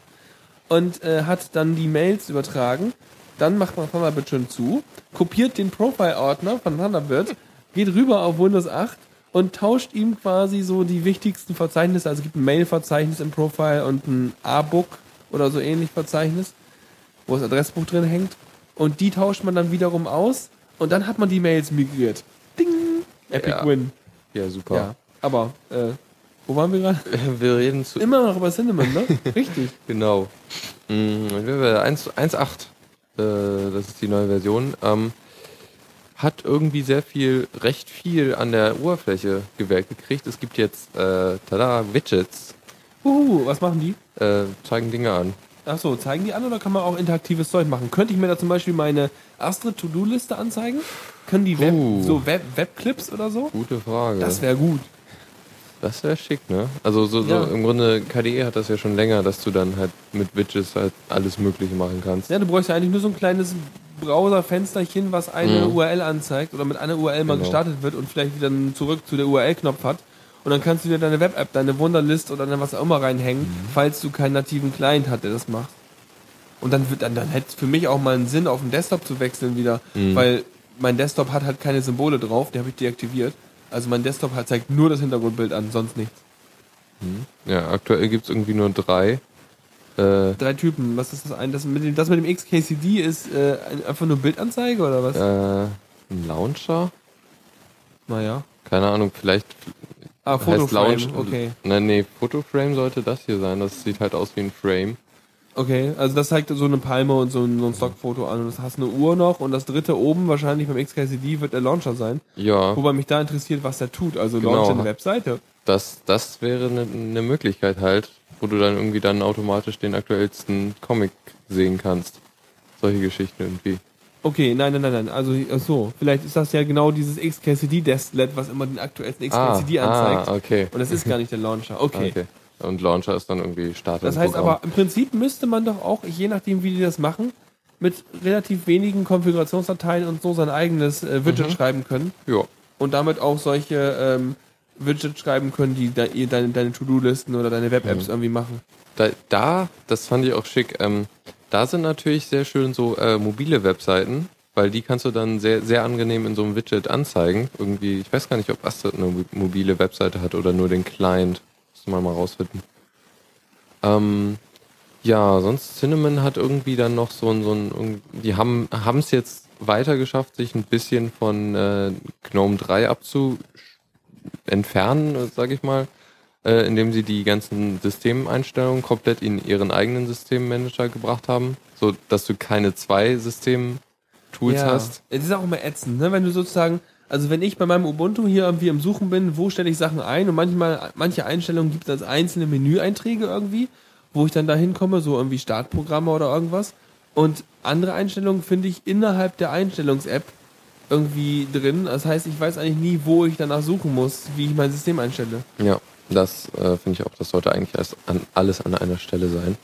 Und äh, hat dann die Mails übertragen. Dann macht man Thunderbird schön zu, kopiert den Profile-Ordner von Thunderbird, geht rüber auf Windows 8 und tauscht ihm quasi so die wichtigsten Verzeichnisse. Also es gibt ein Mail-Verzeichnis im Profile und ein A-Book oder so ähnlich Verzeichnis, wo das Adressbuch drin hängt. Und die tauscht man dann wiederum aus und dann hat man die Mails migriert. Ding! Epic Ja. Win. Ja, super. Ja. Aber, äh, wo waren wir gerade? Wir reden zu. Immer noch über Cinnamon, ne? Richtig. Genau. Mm, 1 1.8, äh, das ist die neue Version, ähm, hat irgendwie sehr viel, recht viel an der Oberfläche gewählt gekriegt. Es gibt jetzt, äh, tada, Widgets, Uhu, was machen die? äh, zeigen Dinge an. Ach so, zeigen die an oder kann man auch interaktives Zeug machen? Könnte ich mir da zum Beispiel meine Astrid To-Do-Liste anzeigen? Können die Web, Uh. so Web, Webclips oder so? Gute Frage. Das wäre gut. Das wäre schick, ne? Also so, Ja. so im Grunde, KDE hat das ja schon länger, dass du dann halt mit Widgets halt alles Mögliche machen kannst. Ja, du bräuchst ja eigentlich nur so ein kleines Browserfensterchen, was eine Mhm. URL anzeigt oder mit einer URL mal Genau. gestartet wird und vielleicht wieder zurück zu der URL-Knopf hat. Und dann kannst du dir deine Web-App, deine Wunderlist oder dann was auch immer reinhängen, Mhm. falls du keinen nativen Client hast, der das macht. Und dann wird dann, dann hätte es für mich auch mal einen Sinn, auf den Desktop zu wechseln wieder, Mhm. weil mein Desktop hat halt keine Symbole drauf, die habe ich deaktiviert. Also mein Desktop hat, zeigt nur das Hintergrundbild an, sonst nichts. Ja, aktuell gibt's irgendwie nur drei. Äh, Drei Typen, was ist das ein? Das mit dem, das mit dem XKCD ist äh, ein- einfach nur Bildanzeige oder was? äh, ein Launcher? Naja. Keine Ahnung, vielleicht Ah, Fotoframe, okay. Nein, nee, Fotoframe sollte das hier sein. Das sieht halt aus wie ein Frame. Okay, also das zeigt so eine Palme und so ein, so ein Stockfoto an und das hast eine Uhr noch und das dritte oben wahrscheinlich beim XKCD wird der Launcher sein. Ja, Wobei mich da interessiert, was der tut. Also Genau. launch eine Webseite. das, das wäre eine ne Möglichkeit halt, wo du dann irgendwie dann automatisch den aktuellsten Comic sehen kannst. Solche Geschichten irgendwie. Okay, nein, nein, nein, nein. Also ach so, vielleicht ist das ja genau dieses XKCD Desklet, was immer den aktuellsten XKCD anzeigt. ah, okay. Und das ist gar nicht der Launcher. Okay. okay. Und Launcher ist dann irgendwie Start Das heißt Programm. aber, im Prinzip müsste man doch auch, je nachdem wie die das machen, mit relativ wenigen Konfigurationsdateien und so sein eigenes äh, Widget Mhm. schreiben können. Ja. und damit auch solche ähm, Widgets schreiben können, die de ihr deine, deine To-Do-Listen oder deine Web-Apps Mhm. irgendwie machen. Da, da, das fand ich auch schick, ähm, da sind natürlich sehr schön so äh, mobile Webseiten, weil die kannst du dann sehr, sehr angenehm in so einem Widget anzeigen. Irgendwie, ich weiß gar nicht, ob Astrid eine mo- mobile Webseite hat oder nur den Client. Müssen wir mal rausfinden. Ähm, ja, sonst Cinnamon hat irgendwie dann noch so ein, so ein die haben haben es jetzt weiter geschafft, sich ein bisschen von äh, GNOME 3 abzu entfernen, sage ich mal, äh, indem sie die ganzen Systemeinstellungen komplett in ihren eigenen Systemmanager gebracht haben, so dass du keine zwei System-Tools hast. Es ist auch immer ätzend, ne? wenn du sozusagen, also wenn ich bei meinem Ubuntu hier irgendwie im Suchen bin, wo stelle ich Sachen ein und manchmal, manche Einstellungen gibt es als einzelne Menüeinträge irgendwie, wo ich dann da hinkomme, so irgendwie Startprogramme oder irgendwas. Und andere Einstellungen finde ich innerhalb der Einstellungs-App irgendwie drin. Das heißt, ich weiß eigentlich nie, wo ich danach suchen muss, wie ich mein System einstelle. Ja, das äh, finde ich auch, das sollte eigentlich erst an, alles an einer Stelle sein.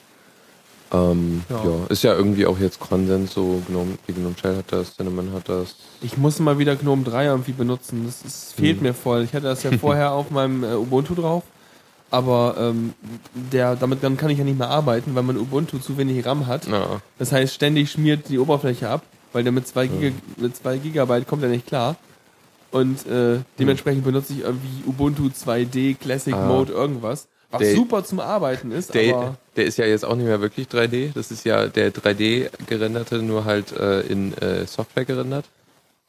Ähm, Ja. ja. ist ja irgendwie auch jetzt Konsens, so GNOME, die GNOME Shell hat das, Cinnamon hat das. Ich muss mal wieder GNOME 3 irgendwie benutzen. Das, ist, fehlt mir voll. Ich hatte das ja vorher auf meinem äh, Ubuntu drauf. Aber ähm, der, damit dann kann ich ja nicht mehr arbeiten, weil mein Ubuntu zu wenig RAM hat. Ja, Das heißt, ständig schmiert die Oberfläche ab, weil der mit 2 Giga, mit zwei Gigabyte kommt er nicht klar. Und äh, dementsprechend benutze ich irgendwie Ubuntu 2D, Classic Ah. Mode, irgendwas. Was Der- super zum Arbeiten ist, der, aber der ist ja jetzt auch nicht mehr wirklich 3D. Das ist ja der 3D gerenderte, nur halt äh, in äh, Software gerendert.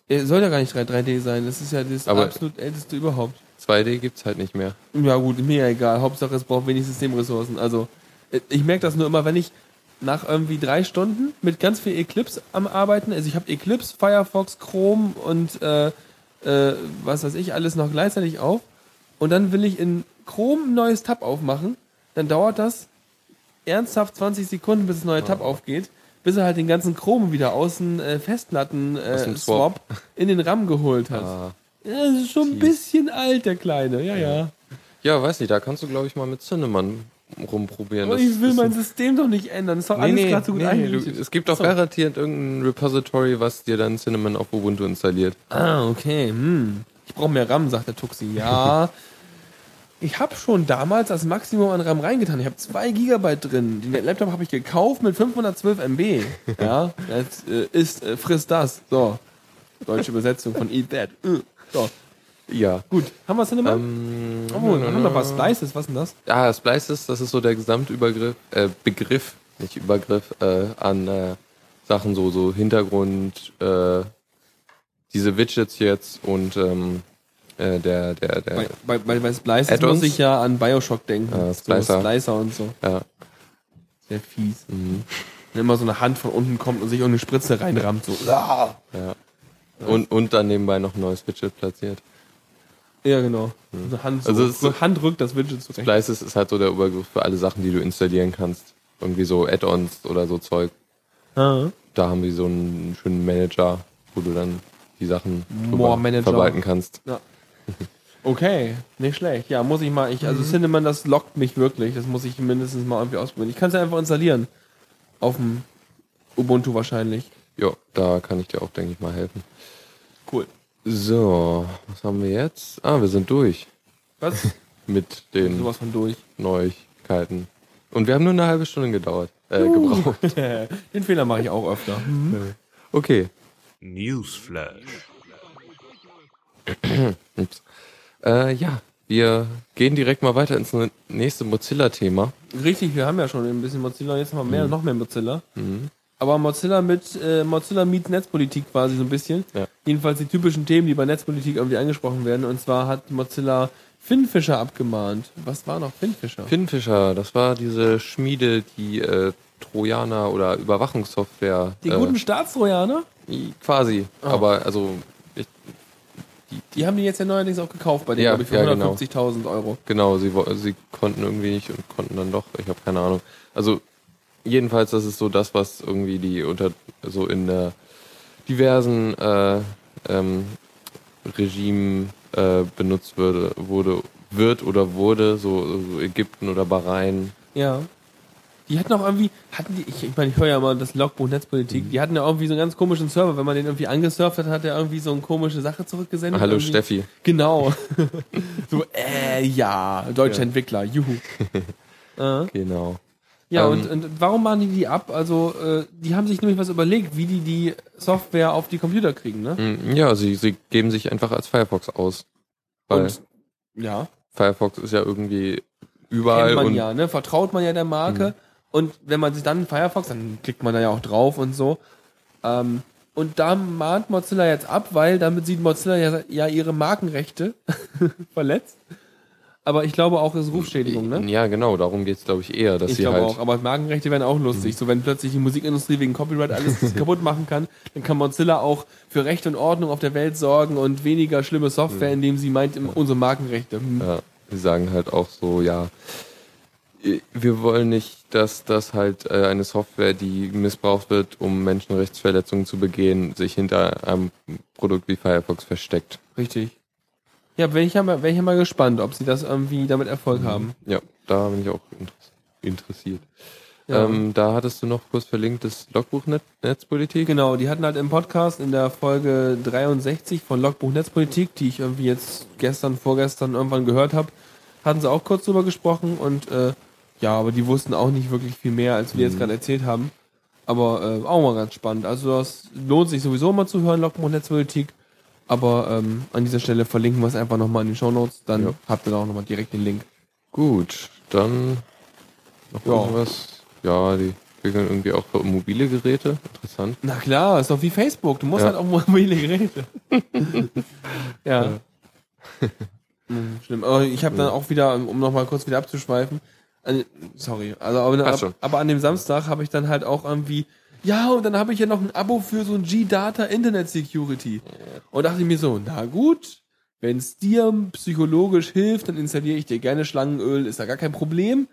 er soll ja gar nicht 3- 3D sein. Das ist ja das Aber- absolut älteste überhaupt. 2D gibt's halt nicht mehr. Ja gut, mir egal. Hauptsache es braucht wenig Systemressourcen. Also äh, ich merke das nur immer, wenn ich nach irgendwie drei Stunden mit ganz viel Eclipse am Arbeiten, also ich habe Eclipse, Firefox, Chrome und äh, äh, was weiß ich, alles noch gleichzeitig auf und dann will ich in Chrome ein neues Tab aufmachen, dann dauert das ernsthaft 20 Sekunden, bis das neue Tab aufgeht, bis er halt den ganzen Chrome wieder aus dem äh, Festplatten äh, Swap Swap. in den RAM geholt hat. Ah. Ja, das ist schon ein bisschen alt, der Kleine. Ja, ja. Ja, weiß nicht, da kannst du, glaube ich, mal mit Cinnamon rumprobieren. Aber Das- ich will mein System doch nicht ändern. Das ist doch Nee, alles nee, gerade so gut nee, du, eingerichtet. es gibt doch So. garantiert irgendein Repository, was dir dann Cinnamon auf Ubuntu installiert. Ah, okay. Hm. Ich brauche mehr RAM, sagt der Tuxi. Ja. ich habe schon damals das Maximum an RAM reingetan. Ich habe 2 Gigabyte drin. Den Laptop habe ich gekauft mit 512 MB. Ja, das äh, ist, äh, frisst das. So. Deutsche Übersetzung von Eat That. Äh. So. Ja. Gut. Haben wir es denn immer? Ähm, oh, wir haben noch was Slices. Was denn das? Ja, Splices, das ist so der Gesamtübergriff, äh, Begriff, nicht Übergriff, äh, an äh, Sachen so, so Hintergrund, äh, diese Widgets jetzt und ähm, äh, der, der, der, Bei, bei, bei, bei muss ich ja an Bioshock denken. Ja, so Splicer. Splicer und so. ja. Sehr fies. Mhm. Wenn immer so eine Hand von unten kommt und sich um eine Spritze reinrammt. So. Ja. Und, und dann nebenbei noch ein neues Widget platziert. Ja, genau. So Hand, so, Also es so- Hand rückt das Widget zurecht. Splices ist halt so der Übergriff für alle Sachen, die du installieren kannst. Irgendwie so Add-ons oder so Zeug. Ah. Da haben wir so einen schönen Manager, wo du dann die Sachen verwalten kannst. Ja. Okay, nicht schlecht. Ja, muss ich mal. Ich, also Cinnamon, das lockt mich wirklich. Das muss ich mindestens mal irgendwie ausprobieren. Ich kann es ja einfach installieren. Auf dem Ubuntu wahrscheinlich. Ja, da kann ich dir auch, denke ich, mal helfen. Cool. So, was haben wir jetzt? Ah, wir sind durch Was? mit den Sowas von durch. Neuigkeiten. Und wir haben nur eine halbe Stunde gedauert, äh, gebraucht. Den Fehler mache ich auch öfter. Okay. Newsflash. Ups. Äh, ja, wir gehen direkt mal weiter ins nächste Mozilla-Thema. Richtig, wir haben ja schon ein bisschen Mozilla, jetzt haben wir mehr, noch mehr Mozilla. Aber Mozilla mit äh, Mozilla meets Netzpolitik quasi so ein bisschen. Ja. Jedenfalls die typischen Themen, die bei Netzpolitik irgendwie angesprochen werden. Und zwar hat Mozilla Finnfischer abgemahnt. Was war noch Finnfischer? Finfisher, das war diese Schmiede, die äh, Trojaner oder Überwachungssoftware. die äh, guten Staatstrojaner, Quasi, Oh. aber also ich, die haben die jetzt ja neuerdings auch gekauft bei denen, Ja, glaube ich, für ja, genau. 150.000 Euro. genau, sie, sie konnten irgendwie nicht und konnten dann doch, ich habe keine Ahnung. Also jedenfalls, das ist so das, was irgendwie die unter so in äh, diversen äh, ähm, Regimen äh, benutzt würde, wurde, wird oder wurde, so, so Ägypten oder Bahrain. Ja. Die hatten auch irgendwie, hatten die, ich, ich meine, ich höre ja mal das Logbuch Netzpolitik, die hatten ja irgendwie so einen ganz komischen Server, wenn man den irgendwie angesurft hat, hat er irgendwie so eine komische Sache zurückgesendet. Hallo irgendwie. Steffi. Genau. so, äh, ja, deutsche Ja. Entwickler, juhu. äh, Genau. ja, Ähm, und, und warum machen die die ab? Also, äh, die haben sich nämlich was überlegt, wie die die Software auf die Computer kriegen, ne? Mm, Ja, sie, sie geben sich einfach als Firefox aus. Weil Und, ja, Firefox ist ja irgendwie überall kennt man und Mhm. ja, ne? Vertraut man ja der Marke. Und wenn man sich dann Firefox, dann klickt man da ja auch drauf und so. Ähm, und da mahnt Mozilla jetzt ab, weil damit sieht Mozilla ja, ja ihre Markenrechte verletzt. Aber ich glaube auch, es ist Rufschädigung, ne? Ja, genau, darum geht's glaube ich eher, dass Ich sie glaube halt auch, aber Markenrechte wären auch lustig. So wenn plötzlich die Musikindustrie wegen Copyright alles kaputt machen kann, dann kann Mozilla auch für Recht und Ordnung auf der Welt sorgen und weniger schlimme Software, indem sie meint, unsere Markenrechte. Hm. ja, sie sagen halt auch so, ja, wir wollen nicht, dass das halt äh, eine Software, die missbraucht wird, um Menschenrechtsverletzungen zu begehen, sich hinter einem Produkt wie Firefox versteckt. Richtig. Ja, wäre ich, ja mal- wär ich ja mal gespannt, ob sie das irgendwie damit Erfolg haben. Ja, da bin ich auch interess- interessiert. Ja. Ähm, da hattest du noch kurz verlinkt das Logbuch Net Netzpolitik. Genau, die hatten halt im Podcast in der Folge 63 von Logbuch Netzpolitik, die ich irgendwie jetzt gestern, vorgestern irgendwann gehört habe, hatten sie auch kurz drüber gesprochen und äh, ja, aber die wussten auch nicht wirklich viel mehr, als wir jetzt gerade erzählt haben. Aber äh, auch mal ganz spannend. Also das lohnt sich sowieso mal zu hören, Logbuch Netzpolitik. Aber ähm, an dieser Stelle verlinken wir es einfach nochmal in den Shownotes, dann Ja. habt ihr da auch nochmal direkt den Link. Gut, dann noch Ja. irgendwas. Ja, die regeln irgendwie auch für mobile Geräte. Interessant. Na klar, ist doch wie Facebook. Du musst Ja. halt auch mobile Geräte. ja. Hm, Schlimm. Aber ich habe dann auch wieder, um nochmal kurz wieder abzuschweifen, sorry, also aber, ab, aber an dem Samstag habe ich dann halt auch irgendwie, ja, und dann habe ich ja noch ein Abo für so ein G-Data Internet Security. Und dachte ich mir so, na gut, wenn es dir psychologisch hilft, dann installiere ich dir gerne Schlangenöl, ist da gar kein Problem.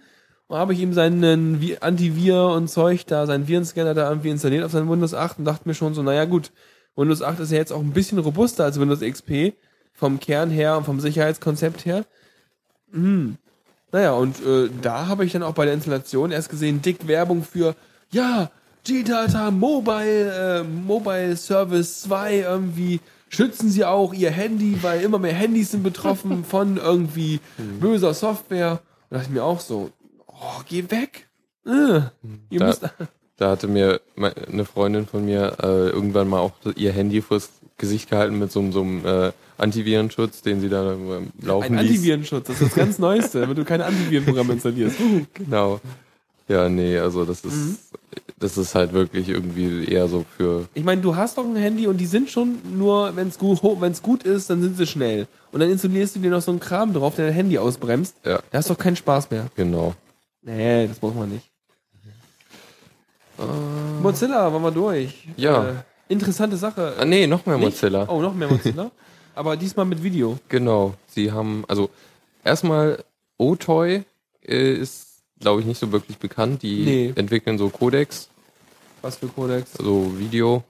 Und habe ich ihm seinen Vi- Antivir und Zeug da, seinen Virenscanner da irgendwie installiert auf seinem Windows 8 und dachte mir schon so, naja gut, Windows 8 ist ja jetzt auch ein bisschen robuster als Windows XP, vom Kern her und vom Sicherheitskonzept her. Hm. Naja, und äh, da habe ich dann auch bei der Installation erst gesehen, dick Werbung für, ja, G-Data Mobile, äh, Mobile Service 2 irgendwie, schützen Sie auch Ihr Handy, weil immer mehr Handys sind betroffen von irgendwie böser Software. Und dachte ich mir auch so, oh, geh weg. Äh, ihr Da- müsst, Da hatte mir eine Freundin von mir äh, irgendwann mal auch ihr Handy vors Gesicht gehalten mit so, einem- so einem äh, Antivirenschutz, den sie da ähm, laufen ein ließ. Antivirenschutz, das ist das ganz Neueste, wenn du keine Antivirenprogramme installierst. Genau. Ja, nee, also das ist, Mhm. das ist halt wirklich irgendwie eher so für. Ich meine, du hast doch ein Handy und die sind schon nur, wenn es gut, wenn's gut ist, dann sind sie schnell. Und dann installierst du dir noch so einen Kram drauf, der dein Handy ausbremst. Ja. Da hast doch keinen Spaß mehr. Genau. Nee, das muss man nicht. Mozilla, waren wir durch. Ja. Äh, interessante Sache. Ah, nee, noch mehr Nicht? Mozilla. Oh, noch mehr Mozilla. Aber diesmal mit Video. Genau. Sie haben, also erstmal Otoy äh, ist, glaube ich, nicht so wirklich bekannt. Die Nee. entwickeln so Codecs, Was für Codex. also Video,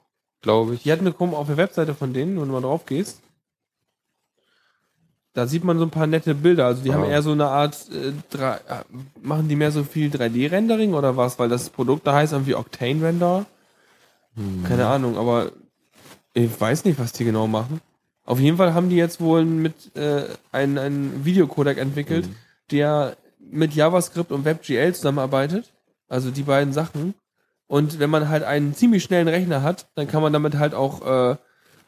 glaube ich. Die hatten eine auf der Webseite von denen, wenn du mal drauf gehst. Da sieht man so ein paar nette Bilder. Also die Ah. haben eher so eine Art, äh, drei, äh, machen die mehr so viel 3D-Rendering oder was? Weil das Produkt da heißt irgendwie Octane Render. Hm. Keine Ahnung, aber ich weiß nicht, was die genau machen. Auf jeden Fall haben die jetzt wohl mit äh, einen, einen Videocodec entwickelt, Hm. der mit JavaScript und WebGL zusammenarbeitet. Also die beiden Sachen. Und wenn man halt einen ziemlich schnellen Rechner hat, dann kann man damit halt auch äh,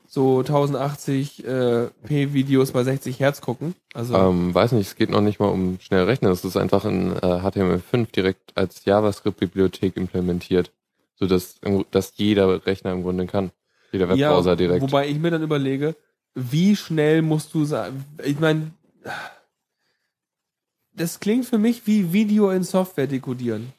so 1080 äh, bei 60 Hertz gucken. Also Ähm, weiß nicht, es geht noch nicht mal um schnell rechnen. Es ist einfach in äh, HTML5 direkt als JavaScript-Bibliothek implementiert, so dass dass jeder Rechner im Grunde kann, jeder Webbrowser direkt. Wobei ich mir dann überlege, wie schnell musst du sagen, ich meine, das klingt für mich wie Video in Software dekodieren.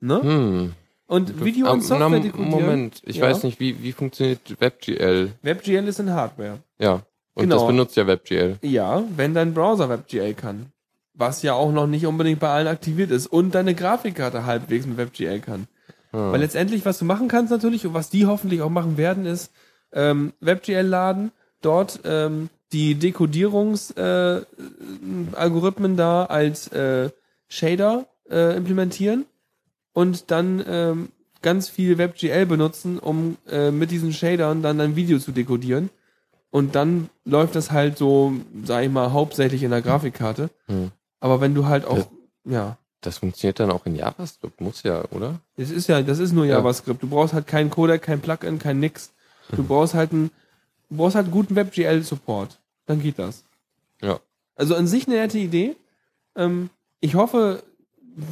Ne? hm. Und Video in Software na, dekodieren. Moment, ich Ja. weiß nicht, wie wie funktioniert WebGL? WebGL ist in Hardware. Ja, und Genau. das benutzt ja WebGL. Ja, wenn dein Browser WebGL kann. Was ja auch noch nicht unbedingt bei allen aktiviert ist. Und deine Grafikkarte halbwegs mit WebGL kann. Hm. Weil letztendlich, was du machen kannst natürlich und was die hoffentlich auch machen werden, ist ähm, WebGL laden, dort ähm, die Dekodierungsalgorithmen äh, da als äh, Shader äh, implementieren und dann ähm, ganz viel WebGL benutzen, um äh, mit diesen Shadern dann ein Video zu dekodieren. Und dann läuft das halt so, sag ich mal, hauptsächlich in der Grafikkarte. Hm. Aber wenn du halt auch, ja, Das funktioniert dann auch in JavaScript, muss ja, oder? es ist ja, das ist nur Ja. JavaScript. Du brauchst halt keinen Codec, kein Plugin, kein nix. Du brauchst halt einen, du brauchst halt guten WebGL-Support. Dann geht das. Ja. Also an sich eine nette Idee. Ähm, ich hoffe,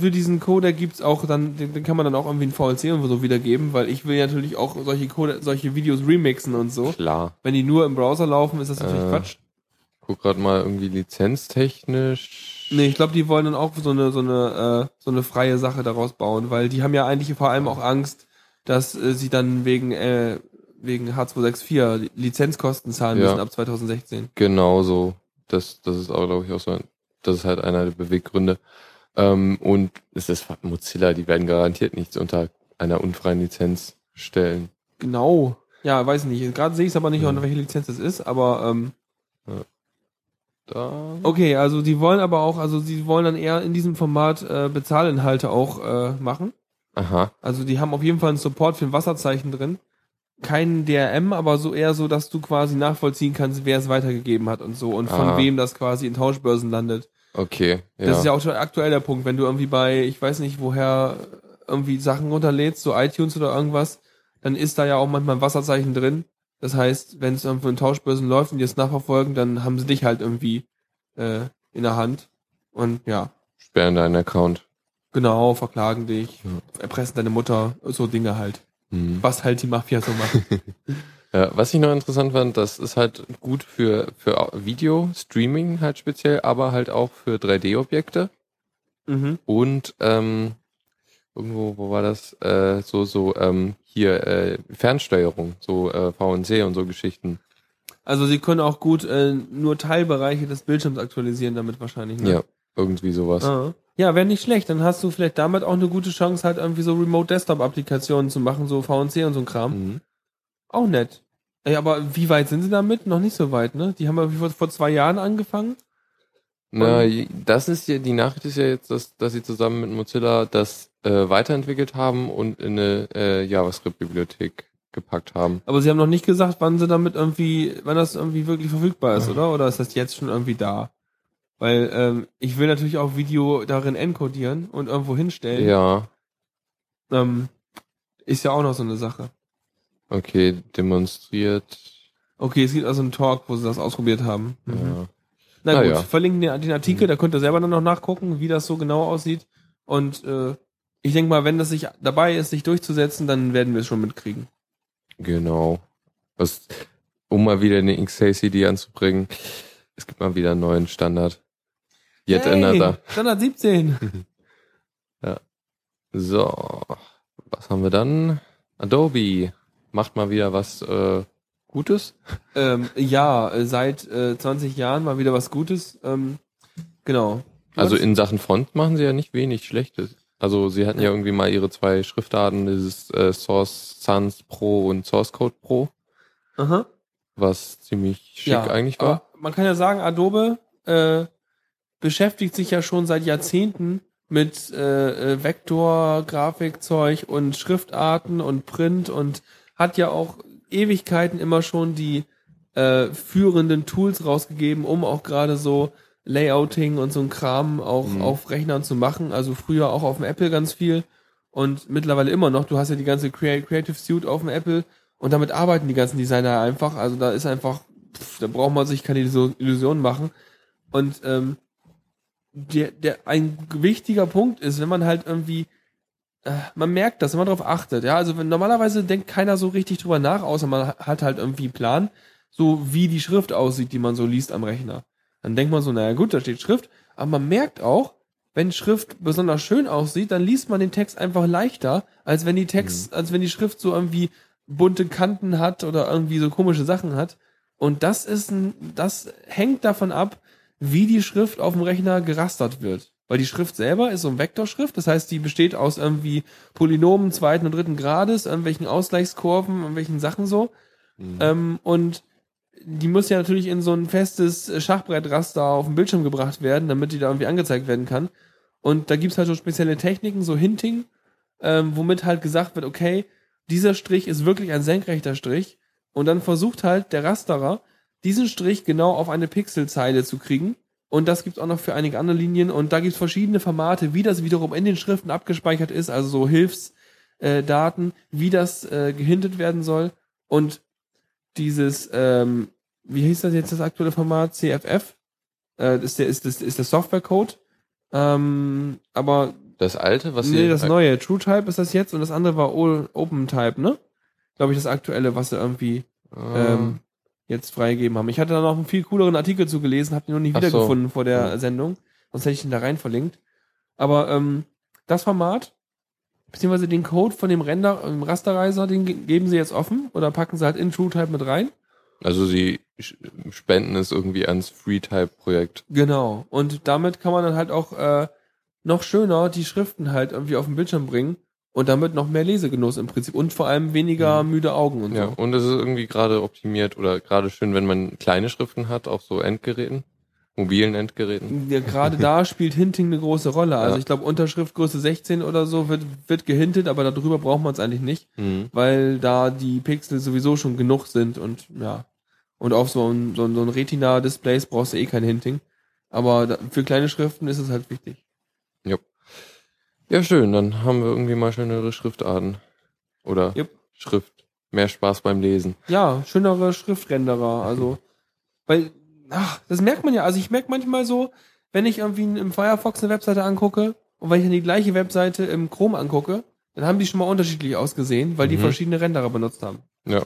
für diesen Codec gibt's auch dann, den, kann man dann auch irgendwie ein VLC und so wiedergeben, weil ich will natürlich auch solche Code, solche Videos remixen und so. Klar. Wenn die nur im Browser laufen, ist das natürlich Äh, Quatsch. Guck grad mal irgendwie lizenztechnisch. Nee, ich glaube, die wollen dann auch so eine, so eine, äh, so eine freie Sache daraus bauen, weil die haben ja eigentlich vor allem auch Angst, dass äh, sie dann wegen, äh, wegen H264 Lizenzkosten zahlen Ja. müssen ab 2016. Genau so. Das, das ist auch, glaube ich, auch so ein, das ist halt einer der Beweggründe. Ähm, und es ist Mozilla, die werden garantiert nichts unter einer unfreien Lizenz stellen. Genau. Ja, weiß nicht. Gerade sehe ich es aber nicht, Mhm. unter welche Lizenz das ist, aber ähm, Da. okay, also die wollen aber auch, also sie wollen dann eher in diesem Format äh, Bezahlinhalte auch äh, machen. Aha. Also die haben auf jeden Fall einen Support für ein Wasserzeichen drin. Kein DRM, aber so eher so, dass du quasi nachvollziehen kannst, wer es weitergegeben hat und so und von Ah. wem das quasi in Tauschbörsen landet. Okay. Ja. Das ist ja auch schon aktuell der Punkt, wenn du irgendwie bei, ich weiß nicht woher, irgendwie Sachen runterlädst, so iTunes oder irgendwas, dann ist da ja auch manchmal ein Wasserzeichen drin. Das heißt, wenn es irgendwo in Tauschbörsen läuft und die es nachverfolgen, dann haben sie dich halt irgendwie äh, in der Hand. Und ja, Sperren deinen Account. genau, verklagen dich, Ja. erpressen deine Mutter, so Dinge halt. Mhm. Was halt die Mafia so macht. Ja, was ich noch interessant fand, das ist halt gut für, für Video, Streaming halt speziell, aber halt auch für 3D-Objekte. mhm. Und ähm, irgendwo, wo war das? Äh, so, so, ähm, hier, äh, Fernsteuerung, so äh, VNC und so Geschichten. Also sie können auch gut äh, nur Teilbereiche des Bildschirms aktualisieren damit wahrscheinlich. Ne? Ja, irgendwie sowas. Ah. Ja, wäre nicht schlecht. Dann hast du vielleicht damit auch eine gute Chance, halt irgendwie so Remote-Desktop-Applikationen zu machen, so VNC und so ein Kram. Mhm. Auch nett. Ey, aber wie weit sind sie damit? Noch nicht so weit, ne? Die haben ja vor, vor zwei Jahren angefangen. Na, das ist ja, die Nachricht ist ja jetzt, dass, dass sie zusammen mit Mozilla das äh, weiterentwickelt haben und in eine äh, JavaScript-Bibliothek gepackt haben. Aber sie haben noch nicht gesagt, wann sie damit irgendwie, wann das irgendwie wirklich verfügbar ist, oder? Oder ist das jetzt schon irgendwie da? Weil ähm, ich will natürlich auch Video darin encodieren und irgendwo hinstellen. Ja, Ähm, ist ja auch noch so eine Sache. okay, demonstriert. Okay, es gibt also einen Talk, wo sie das ausprobiert haben. Mhm. Ja. Na gut, ja. verlinken den, den Artikel, Mhm. da könnt ihr selber dann noch nachgucken, wie das so genau aussieht. Und äh, ich denke mal, wenn das sich dabei ist, sich durchzusetzen, dann werden wir es schon mitkriegen. Genau. Was, um mal wieder eine XACD anzubringen, es gibt mal wieder einen neuen Standard. Yet Hey, another. Standard 17. So, was haben wir dann? Adobe macht mal wieder was äh, Gutes. ähm, ja, äh, seit äh, 20 Jahren mal wieder was Gutes. Ähm, genau. Also in Sachen Font machen sie ja nicht wenig Schlechtes. Also sie hatten ja irgendwie mal ihre zwei Schriftarten, dieses äh, Source Sans Pro und Source Code Pro, Aha. was ziemlich schick ja, eigentlich war. Man kann ja sagen, Adobe äh, beschäftigt sich ja schon seit Jahrzehnten mit äh, äh, Vektor, Grafikzeug und Schriftarten und Print und hat ja auch Ewigkeiten immer schon die äh, führenden Tools rausgegeben, um auch gerade so Layouting und so ein Kram auch Mhm. auf Rechnern zu machen. Also früher auch auf dem Apple ganz viel und mittlerweile immer noch. Du hast ja die ganze Crea- Creative Suite auf dem Apple und damit arbeiten die ganzen Designer einfach. Also da ist einfach, pff, da braucht man sich keine Illusion- Illusionen machen. Und ähm, der, der ein wichtiger Punkt ist, wenn man halt irgendwie, man merkt das, wenn man darauf achtet. Ja, also wenn, normalerweise denkt keiner so richtig drüber nach, außer man hat halt irgendwie einen Plan, so wie die Schrift aussieht, die man so liest am Rechner. Dann denkt man so, naja gut, da steht Schrift, aber man merkt auch, wenn Schrift besonders schön aussieht, dann liest man den Text einfach leichter, als wenn die Text, als wenn die Schrift so irgendwie bunte Kanten hat oder irgendwie so komische Sachen hat. Und das ist ein, das hängt davon ab, wie die Schrift auf dem Rechner gerastert wird. Weil die Schrift selber ist so ein Vektorschrift, das heißt, die besteht aus irgendwie Polynomen zweiten und dritten Grades, irgendwelchen Ausgleichskurven, irgendwelchen Sachen so. Mhm. Ähm, und die muss ja natürlich in so ein festes Schachbrettraster auf den Bildschirm gebracht werden, damit die da irgendwie angezeigt werden kann. Und da gibt's halt so spezielle Techniken, so Hinting, ähm, womit halt gesagt wird, okay, dieser Strich ist wirklich ein senkrechter Strich. Und dann versucht halt der Rasterer, diesen Strich genau auf eine Pixelzeile zu kriegen. Und das gibt's auch noch für einige andere Linien. Und da gibt's verschiedene Formate, wie das wiederum in den Schriften abgespeichert ist, also so Hilfsdaten, äh, wie das äh, gehintet werden soll. Und dieses, ähm, wie hieß das jetzt das aktuelle Format? CFF? Äh, ist der, ist das, ist der Softwarecode. Ähm, aber Das alte, was nee, das neue. TrueType ist das jetzt und das andere war OpenType, ne? Glaube ich, das aktuelle, was irgendwie Ah, ähm, jetzt freigegeben haben. Ich hatte da noch einen viel cooleren Artikel zu gelesen, habe den noch nicht Ach so. wiedergefunden vor der Ja. Sendung. Sonst hätte ich ihn da rein verlinkt. Aber ähm, das Format, beziehungsweise den Code von dem Render, dem Rasterizer, den ge- geben sie jetzt offen oder packen sie halt in TrueType mit rein. also sie spenden es irgendwie ans FreeType-Projekt. Genau. Und damit kann man dann halt auch äh, noch schöner die Schriften halt irgendwie auf den Bildschirm bringen und damit noch mehr Lesegenuss im Prinzip und vor allem weniger müde Augen und Ja, so. und es ist irgendwie gerade optimiert oder gerade schön, wenn man kleine Schriften hat auf so Endgeräten, mobilen Endgeräten. Ja, gerade da spielt Hinting eine große Rolle. Also Ja. ich glaube, Unterschriftgröße 16 oder so wird, wird gehintet, aber darüber braucht man es eigentlich nicht, Mhm. weil da die Pixel sowieso schon genug sind und ja. Und auf so ein, so ein, so ein Retina-Displays brauchst du eh kein Hinting. Aber da, für kleine Schriften ist es halt wichtig. Ja, schön, dann haben wir irgendwie mal schönere Schriftarten. Oder Jupp. Schrift. Mehr Spaß beim Lesen. Ja, schönere Schriftrenderer, also, weil, ach, das merkt man ja, also ich merke manchmal so, wenn ich irgendwie im Firefox eine Webseite angucke und wenn ich dann die gleiche Webseite im Chrome angucke, dann haben die schon mal unterschiedlich ausgesehen, weil die Mhm. verschiedene Renderer benutzt haben. Ja.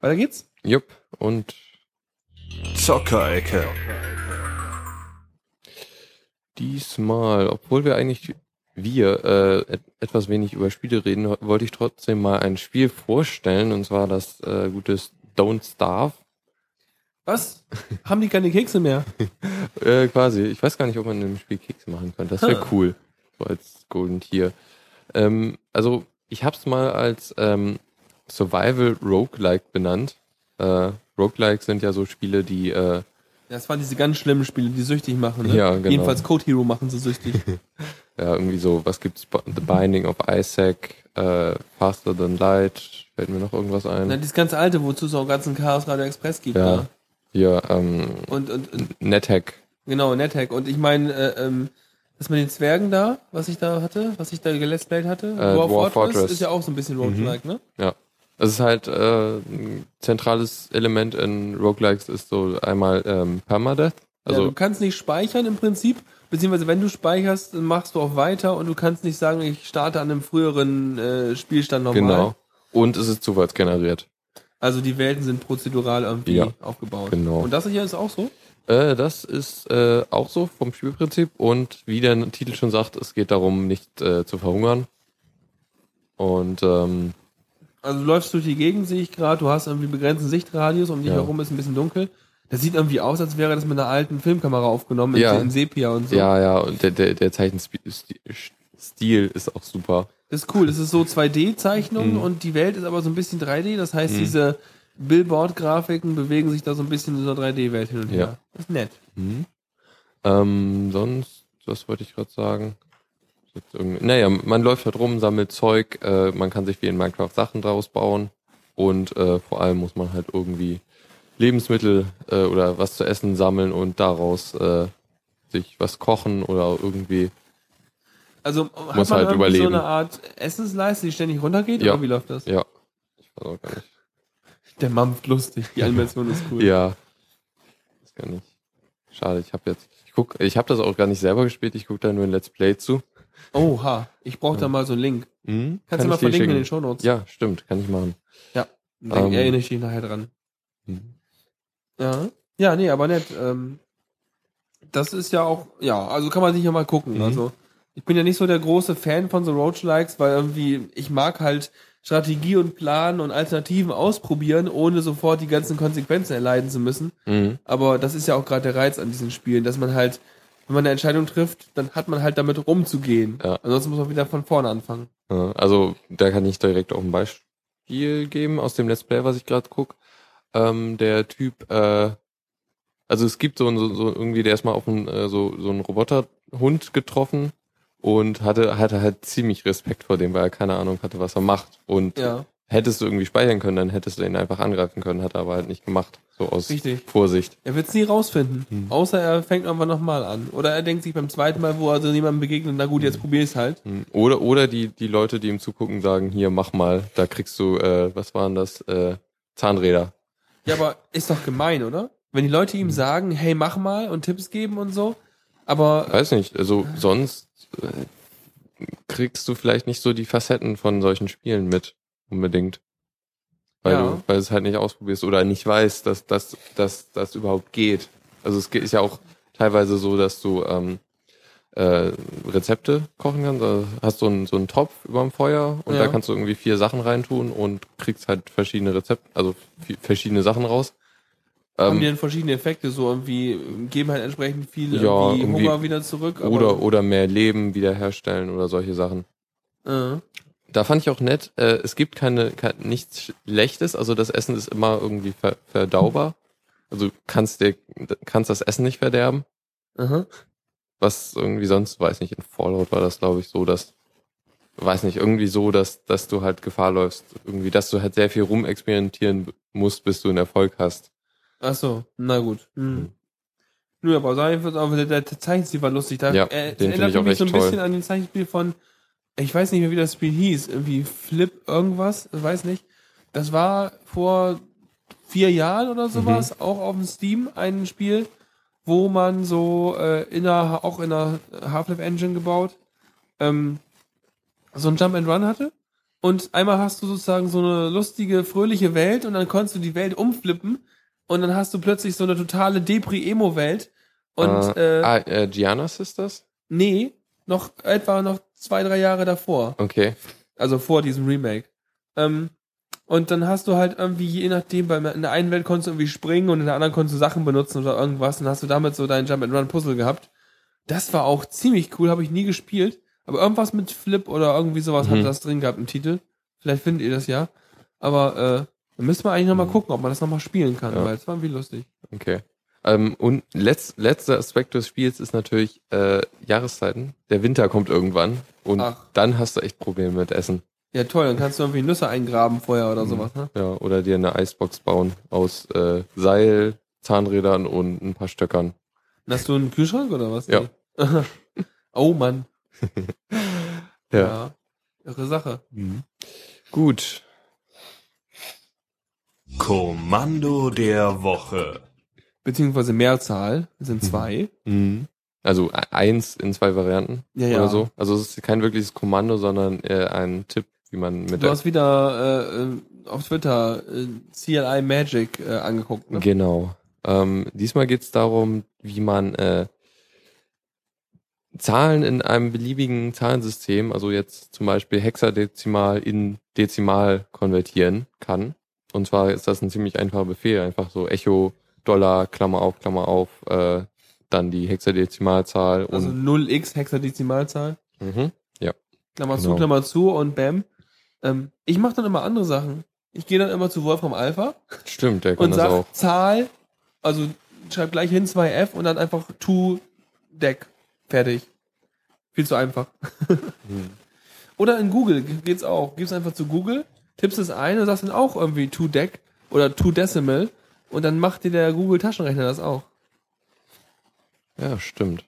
Weiter geht's? Jupp. Und Zockerecke. diesmal, obwohl wir eigentlich wir äh, et etwas wenig über Spiele reden, wollte ich trotzdem mal ein Spiel vorstellen, und zwar das äh, gute Don't Starve. Was? haben die keine Kekse mehr? Äh, quasi. Ich weiß gar nicht, ob man in dem Spiel Kekse machen könnte. Das wäre cool. So als Golden Tier. Ähm, also, ich hab's mal als ähm, Survival Roguelike benannt. Äh, Roguelike sind ja so Spiele, die äh, Das waren diese ganz schlimmen Spiele, die süchtig machen, ne? Ja, genau. Jedenfalls Code Hero machen sie süchtig. ja irgendwie so, was gibt's? The Binding of Isaac, äh, Faster Than Light, fällt mir noch irgendwas ein. Na, dieses ganze alte, wozu es auch ganzen Chaos Radio Express gibt, Ja. ne? Hier, ähm, Und, und, und NetHack. Genau, NetHack. Und ich meine, äh, ähm, das mit den Zwergen da, was ich da hatte, was ich da geletsplayt hatte, Äh, Dwarf Fortress. ist ja auch so ein bisschen Roguelike, ne? Ja. Es ist halt äh, ein zentrales Element in Roguelikes ist so einmal ähm, Permadeath. Also ja, du kannst nicht speichern im Prinzip, beziehungsweise wenn du speicherst, dann machst du auch weiter und du kannst nicht sagen, ich starte an einem früheren äh, Spielstand nochmal. Genau. Und es ist zufallsgeneriert. Also die Welten sind prozedural irgendwie Ja, aufgebaut. genau. Und das hier ist auch so? Äh, das ist äh, auch so vom Spielprinzip und wie der Titel schon sagt, es geht darum, nicht äh, zu verhungern. Und ähm, Also du läufst durch die Gegend, sehe ich gerade, du hast irgendwie begrenzten Sichtradius, um dich Ja. herum ist ein bisschen dunkel. Das sieht irgendwie aus, als wäre das mit einer alten Filmkamera aufgenommen, in, Ja. in Sepia und so. ja, ja, und der, der, der Zeichenstil ist auch super. Das ist cool, das ist so 2D-Zeichnung Mhm. und die Welt ist aber so ein bisschen 3D, das heißt, Mhm. diese Billboard-Grafiken bewegen sich da so ein bisschen in dieser 3D-Welt hin und her. Ja. Das ist nett. Mhm. Ähm, sonst, was wollte ich gerade sagen? Naja, man läuft halt rum, sammelt Zeug, äh, man kann sich wie in Minecraft Sachen draus bauen und äh, vor allem muss man halt irgendwie Lebensmittel äh, oder was zu essen sammeln und daraus äh, sich was kochen oder irgendwie. Also hat Muss man halt überleben. so eine Art Essensleiste, die ständig runtergeht, Ja. oder wie läuft das? Ja. Ich weiß auch gar nicht. Der mampft lustig, die Animation ist cool. Ja. Das kann ich. Schade, ich habe jetzt. Ich guck, ich habe das auch gar nicht selber gespielt, ich gucke da nur ein Let's Play zu. Oha, ich brauche da mal so einen Link. Mhm. Kannst Kann du mal verlinken in den schicken. Shownotes? Ja, stimmt, kann ich machen. Ja. Dann Ähm. erinnere ich dich nachher dran. Mhm. Ja. Ja, nee, aber nett. Ähm, das ist ja auch, ja, also kann man sich ja mal gucken. Mhm. Also ich bin ja nicht so der große Fan von so Roguelikes, weil irgendwie ich mag halt Strategie und Plan und Alternativen ausprobieren, ohne sofort die ganzen Konsequenzen erleiden zu müssen. Mhm. Aber das ist ja auch gerade der Reiz an diesen Spielen, dass man halt, wenn man eine Entscheidung trifft, dann hat man halt damit rumzugehen. Ja. Ansonsten muss man wieder von vorne anfangen. Ja, Also da kann ich direkt auch ein Beispiel geben aus dem Let's Play, was ich gerade guck. Ähm, der Typ, äh, also es gibt so, ein- so, so irgendwie, der ist mal auf einen, äh, so, so einen Roboterhund getroffen und hatte, hatte halt ziemlich Respekt vor dem, weil er keine Ahnung hatte, was er macht. Und Ja, hättest du irgendwie speichern können, dann hättest du ihn einfach angreifen können, hat er aber halt nicht gemacht. So aus Richtig. Vorsicht. er wird es nie rausfinden. Hm. Außer er fängt irgendwann nochmal an. Oder er denkt sich beim zweiten Mal, wo er so jemandem begegnet, na gut, jetzt probier ich's halt. Hm. Oder, oder die, die Leute, die ihm zugucken, sagen, hier, mach mal, da kriegst du, äh, was waren das, äh, Zahnräder. Ja, aber ist doch gemein, oder? Wenn die Leute ihm sagen, hey, mach mal und Tipps geben und so. Aber Weiß nicht, also sonst äh, kriegst du vielleicht nicht so die Facetten von solchen Spielen mit, unbedingt. Weil Ja. du, weil du es halt nicht ausprobierst oder nicht weißt, dass das dass, das überhaupt geht. Also es geht- ist ja auch teilweise so, dass du ähm, äh, Rezepte kochen kannst. Also hast so einen, so einen Topf überm Feuer und Ja. da kannst du irgendwie vier Sachen reintun und kriegst halt verschiedene Rezepte, also verschiedene Sachen raus. haben Ähm, die dann verschiedene Effekte, so irgendwie geben halt entsprechend viel Ja, irgendwie irgendwie- Hunger wieder zurück. Oder, oder mehr Leben wiederherstellen oder solche Sachen. Äh, Da fand ich auch nett, äh, es gibt keine, kein, nichts Schlechtes, also das Essen ist immer irgendwie ver, verdaubar. Also kannst dir, kannst das Essen nicht verderben. aha. Was irgendwie sonst, weiß nicht, in Fallout war das, glaube ich, so, dass, weiß nicht, irgendwie so, dass, dass du halt Gefahr läufst. Irgendwie, dass du halt sehr viel rumexperimentieren musst, bis du einen Erfolg hast. Ach so, na gut. Hm. Hm. Nö, aber sagen wir, aber der, der Zeichenstil war lustig. Da, Ja, äh, den erinnert find ich auch mich so ein echt toll. bisschen an den Zeichenspiel von, ich weiß nicht mehr, wie das Spiel hieß, irgendwie Flip irgendwas, ich weiß nicht. Das war vor vier Jahren oder sowas, Mhm. auch auf dem Steam ein Spiel, wo man so äh, in einer, auch in einer Half-Life Engine gebaut, ähm, so ein Jump and Run hatte. Und einmal hast du sozusagen so eine lustige, fröhliche Welt und dann konntest du die Welt umflippen und dann hast du plötzlich so eine totale Depri-Emo-Welt. Und äh, äh, ah, äh, Gianna Sisters? nee, noch etwa noch zwei, drei Jahre davor. Okay. Also vor diesem Remake. Ähm, und dann hast du halt irgendwie, je nachdem, bei, in der einen Welt konntest du irgendwie springen und in der anderen konntest du Sachen benutzen oder irgendwas. Und dann hast du damit so dein Jump-and-Run-Puzzle gehabt. Das war auch ziemlich cool, habe ich nie gespielt. Aber irgendwas mit Flip oder irgendwie sowas Mhm. hat das drin gehabt im Titel. Vielleicht findet ihr das ja. Aber äh, dann müssen wir eigentlich nochmal Mhm. gucken, ob man das nochmal spielen kann, Ja. weil es war irgendwie lustig. Okay. Ähm, und letz, letzter Aspekt des Spiels ist natürlich äh, Jahreszeiten. Der Winter kommt irgendwann und Ach. dann hast du echt Probleme mit Essen. Ja, toll, dann kannst du irgendwie Nüsse eingraben vorher oder Mhm. sowas, ne? Ja, oder dir eine Eisbox bauen aus äh, Seil, Zahnrädern und ein paar Stöckern. Und Hast du einen Kühlschrank oder was? Ja. oh Mann. Ja. ja. Irre Sache. Gut. Kommando der Woche. Beziehungsweise Mehrzahl, es sind zwei. Mhm. Also e- eins in zwei Varianten Ja, ja. oder so. Also es ist kein wirkliches Kommando, sondern äh, ein Tipp, wie man mit Du hast wieder äh, äh, auf Twitter äh, CLI Magic äh, angeguckt, ne? Genau. Ähm, diesmal geht es darum, wie man äh, Zahlen in einem beliebigen Zahlensystem, also jetzt zum Beispiel Hexadezimal in Dezimal konvertieren kann. Und zwar ist das ein ziemlich einfacher Befehl, einfach so Echo, Dollar, Klammer auf, Klammer auf, äh, dann die Hexadezimalzahl Also und 0x Hexadezimalzahl. mhm. Klammer zu, Genau. Klammer zu und bam. Ähm, ich mache dann immer andere Sachen. Ich gehe dann immer zu Wolfram Alpha stimmt, der kann und das sag auch. Zahl, also schreib gleich hin 2f und dann einfach to deck. Fertig. Viel zu einfach. Hm. Oder in Google geht's auch. Gibst einfach zu Google, tippst es ein und sagst dann auch irgendwie to deck oder to decimal und dann macht dir der Google Taschenrechner das auch. Ja, stimmt.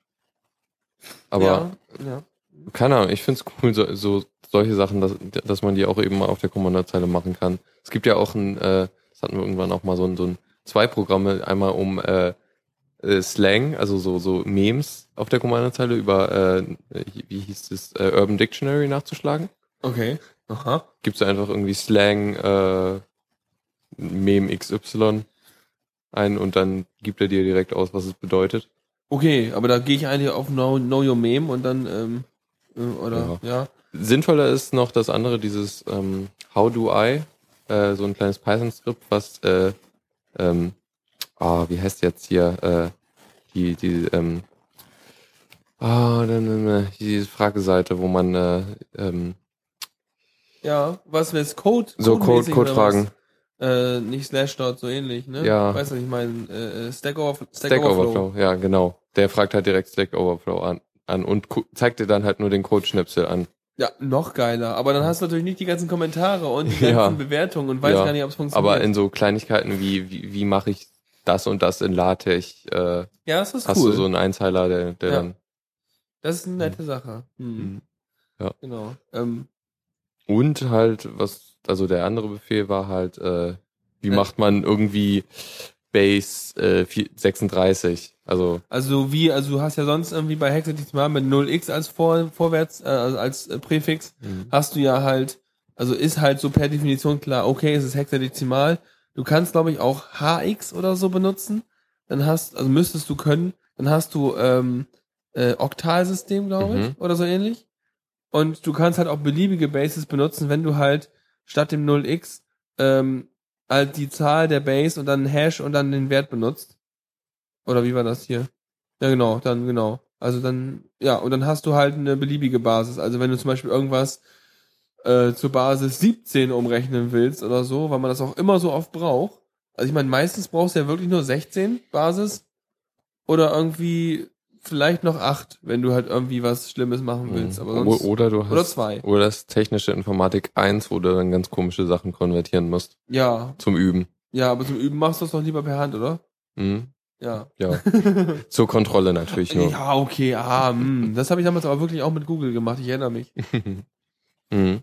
Aber ja, ja. keine Ahnung, ich find's cool, so, so solche Sachen, dass, dass man die auch eben mal auf der Kommandozeile machen kann. Es gibt ja auch ein, äh, das hatten wir irgendwann auch mal so ein, so ein zwei Programme, einmal um äh, äh, Slang, also so, so Memes auf der Kommandozeile über, äh, wie hieß es, äh, Urban Dictionary nachzuschlagen. Okay. Aha. Gibst du einfach irgendwie Slang, äh, Meme XY ein und dann gibt er dir direkt aus, was es bedeutet. Okay, aber da gehe ich eigentlich auf know, know Your Meme und dann, ähm, äh, oder, ja. Sinnvoller ist noch das andere, dieses ähm, How do I, äh, so ein kleines Python-Skript, was, äh, ähm, ah, wie heißt jetzt hier, äh, die, die, ähm, ah, dann, dann, dann, diese Frageseite, wo man äh, ähm, Ja, was jetzt Code? so Code, Code oder fragen. was? Äh, nicht Slashdot, so ähnlich, ne? Ja. Weißt du, was ich meine, äh, Stack, Overflow. Stack, Stack Overflow. Overflow, ja, genau. Der fragt halt direkt Stack Overflow an, an und zeigt dir dann halt nur den Code-Schnipsel an. Ja, noch geiler. Aber dann hast du natürlich nicht die ganzen Kommentare und die Ja. ganzen Bewertungen und weißt Ja. gar nicht, ob es funktioniert. Aber in so Kleinigkeiten wie, wie, wie mache ich das und das in LaTeX, äh, ja, das ist hast cool. du so einen Einzeiler, der, der Ja. dann das ist eine nette Sache. Mhm. Mhm. Ja. Genau. Ähm, Und halt, was, also der andere Befehl war halt, äh, wie Äh. macht man irgendwie Base äh, vier- 36? Also, also wie, also du hast ja sonst irgendwie bei Hexadezimal mit 0x als Vor Vorwärts, äh, also als äh, Präfix, hast du ja halt, also ist halt so per Definition klar, okay, es ist Hexadezimal. Du kannst, glaube ich, auch HX oder so benutzen. Dann hast, also müsstest du können, dann hast du ähm, äh, Oktalsystem, glaube ich, Mhm. oder so ähnlich. Und du kannst halt auch beliebige Bases benutzen, wenn du halt statt dem 0x ähm, halt die Zahl der Base und dann Hash und dann den Wert benutzt. Oder wie war das hier? Ja, genau, dann genau. Also dann, ja, und dann hast du halt eine beliebige Basis. Also wenn du zum Beispiel irgendwas äh, zur Basis 17 umrechnen willst oder so, weil man das auch immer so oft braucht. Also ich meine, meistens brauchst du ja wirklich nur 16 Basis oder irgendwie vielleicht noch 8, wenn du halt irgendwie was Schlimmes machen willst. Aber sonst, oder du hast, oder zwei. oder das technische Informatik 1, wo du dann ganz komische Sachen konvertieren musst ja, zum Üben. ja, aber zum Üben machst du es doch lieber per Hand, oder? Mhm. Ja. Ja, zur Kontrolle natürlich nur. Ja, okay, ah, mh. das habe ich damals aber wirklich auch mit Google gemacht, ich erinnere mich. Mhm.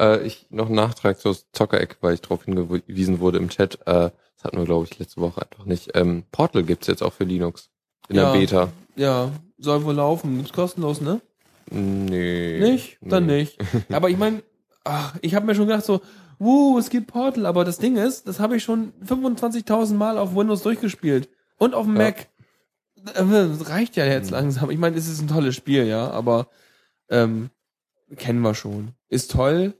Äh, ich noch einen Nachtrag zur Zockereck, weil ich darauf hingewiesen wurde im Chat. Äh, das hatten wir, glaube ich, letzte Woche einfach nicht. Ähm, Portal gibt's jetzt auch für Linux. In Ja. der Beta. Ja, soll wohl laufen. Gibt's kostenlos, ne? Nee. Nicht? Dann nee. nicht. Aber ich meine, ich habe mir schon gedacht so, wuh, es gibt Portal, aber das Ding ist, das habe ich schon 25.000 Mal auf Windows durchgespielt und auf dem Ja. Mac. Das reicht ja jetzt Mhm. langsam. Ich meine, es ist ein tolles Spiel, ja, aber ähm, kennen wir schon. Ist toll.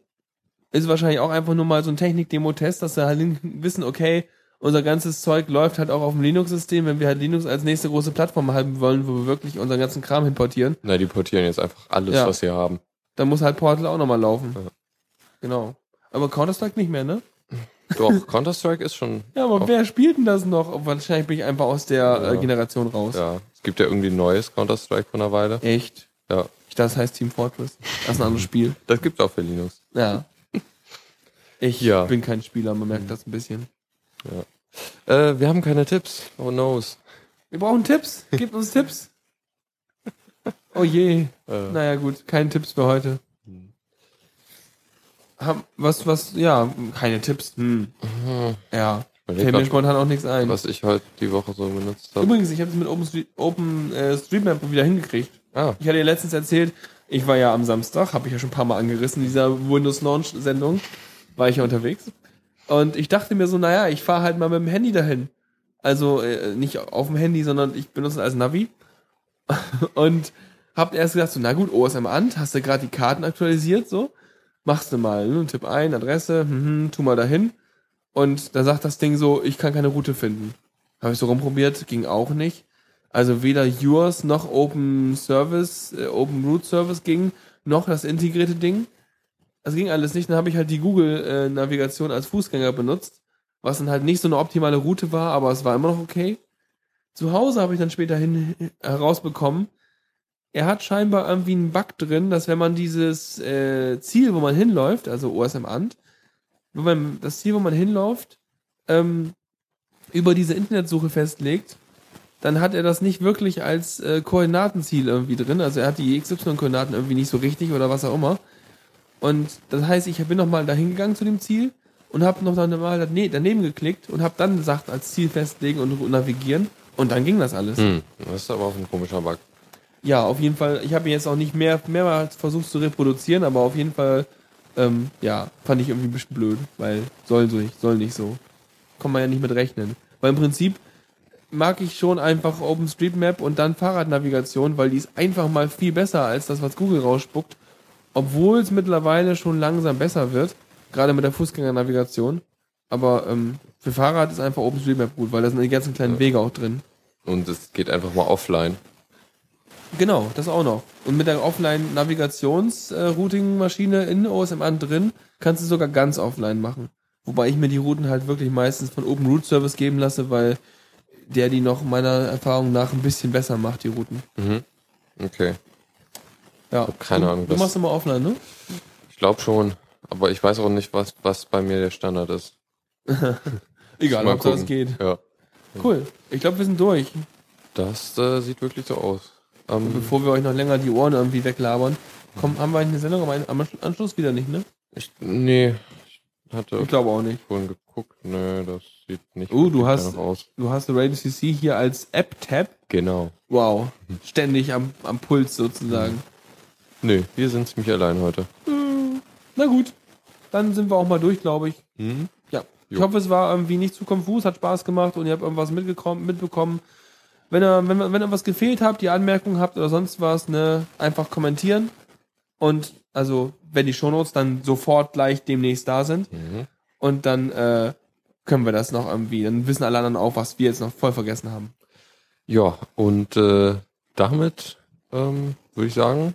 Ist wahrscheinlich auch einfach nur mal so ein Technik-Demo-Test, dass wir halt wissen, okay, unser ganzes Zeug läuft halt auch auf dem Linux-System, wenn wir halt Linux als nächste große Plattform haben wollen, wo wir wirklich unseren ganzen Kram importieren. Na, die portieren jetzt einfach alles, Ja. was sie haben. Dann muss halt Portal auch nochmal laufen. Ja. Genau. Aber Counter-Strike nicht mehr, ne? Doch, Counter-Strike ist schon. Ja, aber wer spielt denn das noch? Wahrscheinlich bin ich einfach aus der Ja. äh, Generation raus. Ja. Es gibt ja irgendwie ein neues Counter-Strike von einer Weile. Echt? Ja. Ich dachte, das heißt Team Fortress. Das ist ein anderes Spiel. Das gibt's auch für Linux. Ja. Ich Ja. bin kein Spieler, man merkt das ein bisschen. Äh, wir haben keine Tipps. Oh knows. Wir brauchen Tipps. Gebt uns Tipps. Oh je. Äh, Naja, gut. Keine Tipps für heute. Haben, was, was, ja, keine Tipps. Hm. Ja. Überleg Fällt mir spontan auch nichts ein. was ich heute die Woche so benutzt habe. Übrigens, ich habe es mit Open, Street, Open äh, Streetmap wieder hingekriegt. Ah, Ich hatte ja letztens erzählt, ich war ja am Samstag, habe ich ja schon ein paar Mal angerissen, in dieser Windows Launch Sendung, war ich ja unterwegs. Und ich dachte mir so, naja, ich fahre halt mal mit dem Handy dahin. Also äh, nicht auf dem Handy, sondern ich benutze es als Navi. Und hab erst gedacht, so, na gut, OSM an, hast du gerade die Karten aktualisiert, so, machst du mal, ne, Tipp ein, Adresse, hm, tu mal dahin. Und da sagt das Ding so, ich kann keine Route finden. Habe ich so rumprobiert, ging auch nicht. Also weder Yours noch Open Service, äh, Open Root Service ging, noch das integrierte Ding. Das ging alles nicht. Dann habe ich halt die Google-Navigation als Fußgänger benutzt, was dann halt nicht so eine optimale Route war, aber es war immer noch okay. Zu Hause habe ich dann später hin herausbekommen, er hat scheinbar irgendwie einen Bug drin, dass wenn man dieses äh, Ziel, wo man hinläuft, also OSM Ant, wenn man das Ziel, wo man hinläuft, ähm, über diese Internetsuche festlegt, dann hat er das nicht wirklich als äh, Koordinatenziel irgendwie drin. Also er hat die XY-Koordinaten irgendwie nicht so richtig oder was auch immer. Und das heißt, ich bin nochmal dahin gegangen zu dem Ziel und habe noch mal dane- daneben geklickt und habe dann gesagt, als Ziel festlegen und navigieren. Und dann ging das alles. hm, das ist aber auch ein komischer Bug. Ja, auf jeden Fall. Ich habe jetzt auch nicht mehr mehrmals versucht zu reproduzieren, aber auf jeden Fall, ähm, ja, fand ich irgendwie ein bisschen blöd, weil soll so nicht, soll nicht so. Kann man ja nicht mit rechnen. Weil im Prinzip mag ich schon einfach OpenStreetMap und dann Fahrradnavigation, weil die ist einfach mal viel besser als das, was Google rausspuckt. Obwohl es mittlerweile schon langsam besser wird, gerade mit der Fußgängernavigation. Aber ähm, für Fahrrad ist einfach OpenStreetMap gut, weil da sind die ganzen kleinen Ja. Wege auch drin. Und es geht einfach mal offline. Genau, das auch noch. Und mit der Offline-Navigations-Routing-Maschine in OSM an drin kannst du sogar ganz offline machen. Wobei ich mir die Routen halt wirklich meistens von Open Route Service geben lasse, weil der die noch meiner Erfahrung nach ein bisschen besser macht, die Routen. Mhm. Okay. Ja. keine du, Ahnung, Du machst immer offline, ne? Ich glaube schon. Aber ich weiß auch nicht, was, was bei mir der Standard ist. Egal, ob das geht. Ja. Cool. Ich glaube, wir sind durch. Das äh, sieht wirklich so aus. Ähm, Bevor wir euch noch länger die Ohren irgendwie weglabern. Komm, haben wir eigentlich eine Sendung am Anschluss wieder nicht, ne? ich, nee, ich hatte Ich glaube auch nicht. vorhin geguckt. Nee, das sieht nicht Oh, du hast- aus. Du hast Radio CC hier als App-Tab. Genau. Wow. Ständig am, am Puls sozusagen. Nee, wir sind ziemlich allein heute. Na gut, dann sind wir auch mal durch, glaube ich. Mhm. Ja. Ich Jo. hoffe, es war irgendwie nicht zu konfus, hat Spaß gemacht und ihr habt irgendwas mitbekommen. Wenn ihr, wenn, wenn ihr was gefehlt habt, die Anmerkungen habt oder sonst was, ne, einfach kommentieren. Und also, wenn die Shownotes dann sofort gleich demnächst da sind. Mhm. Und dann äh, können wir das noch irgendwie, dann wissen alle anderen auch, was wir jetzt noch voll vergessen haben. Ja, und äh, damit ähm, würde ich sagen,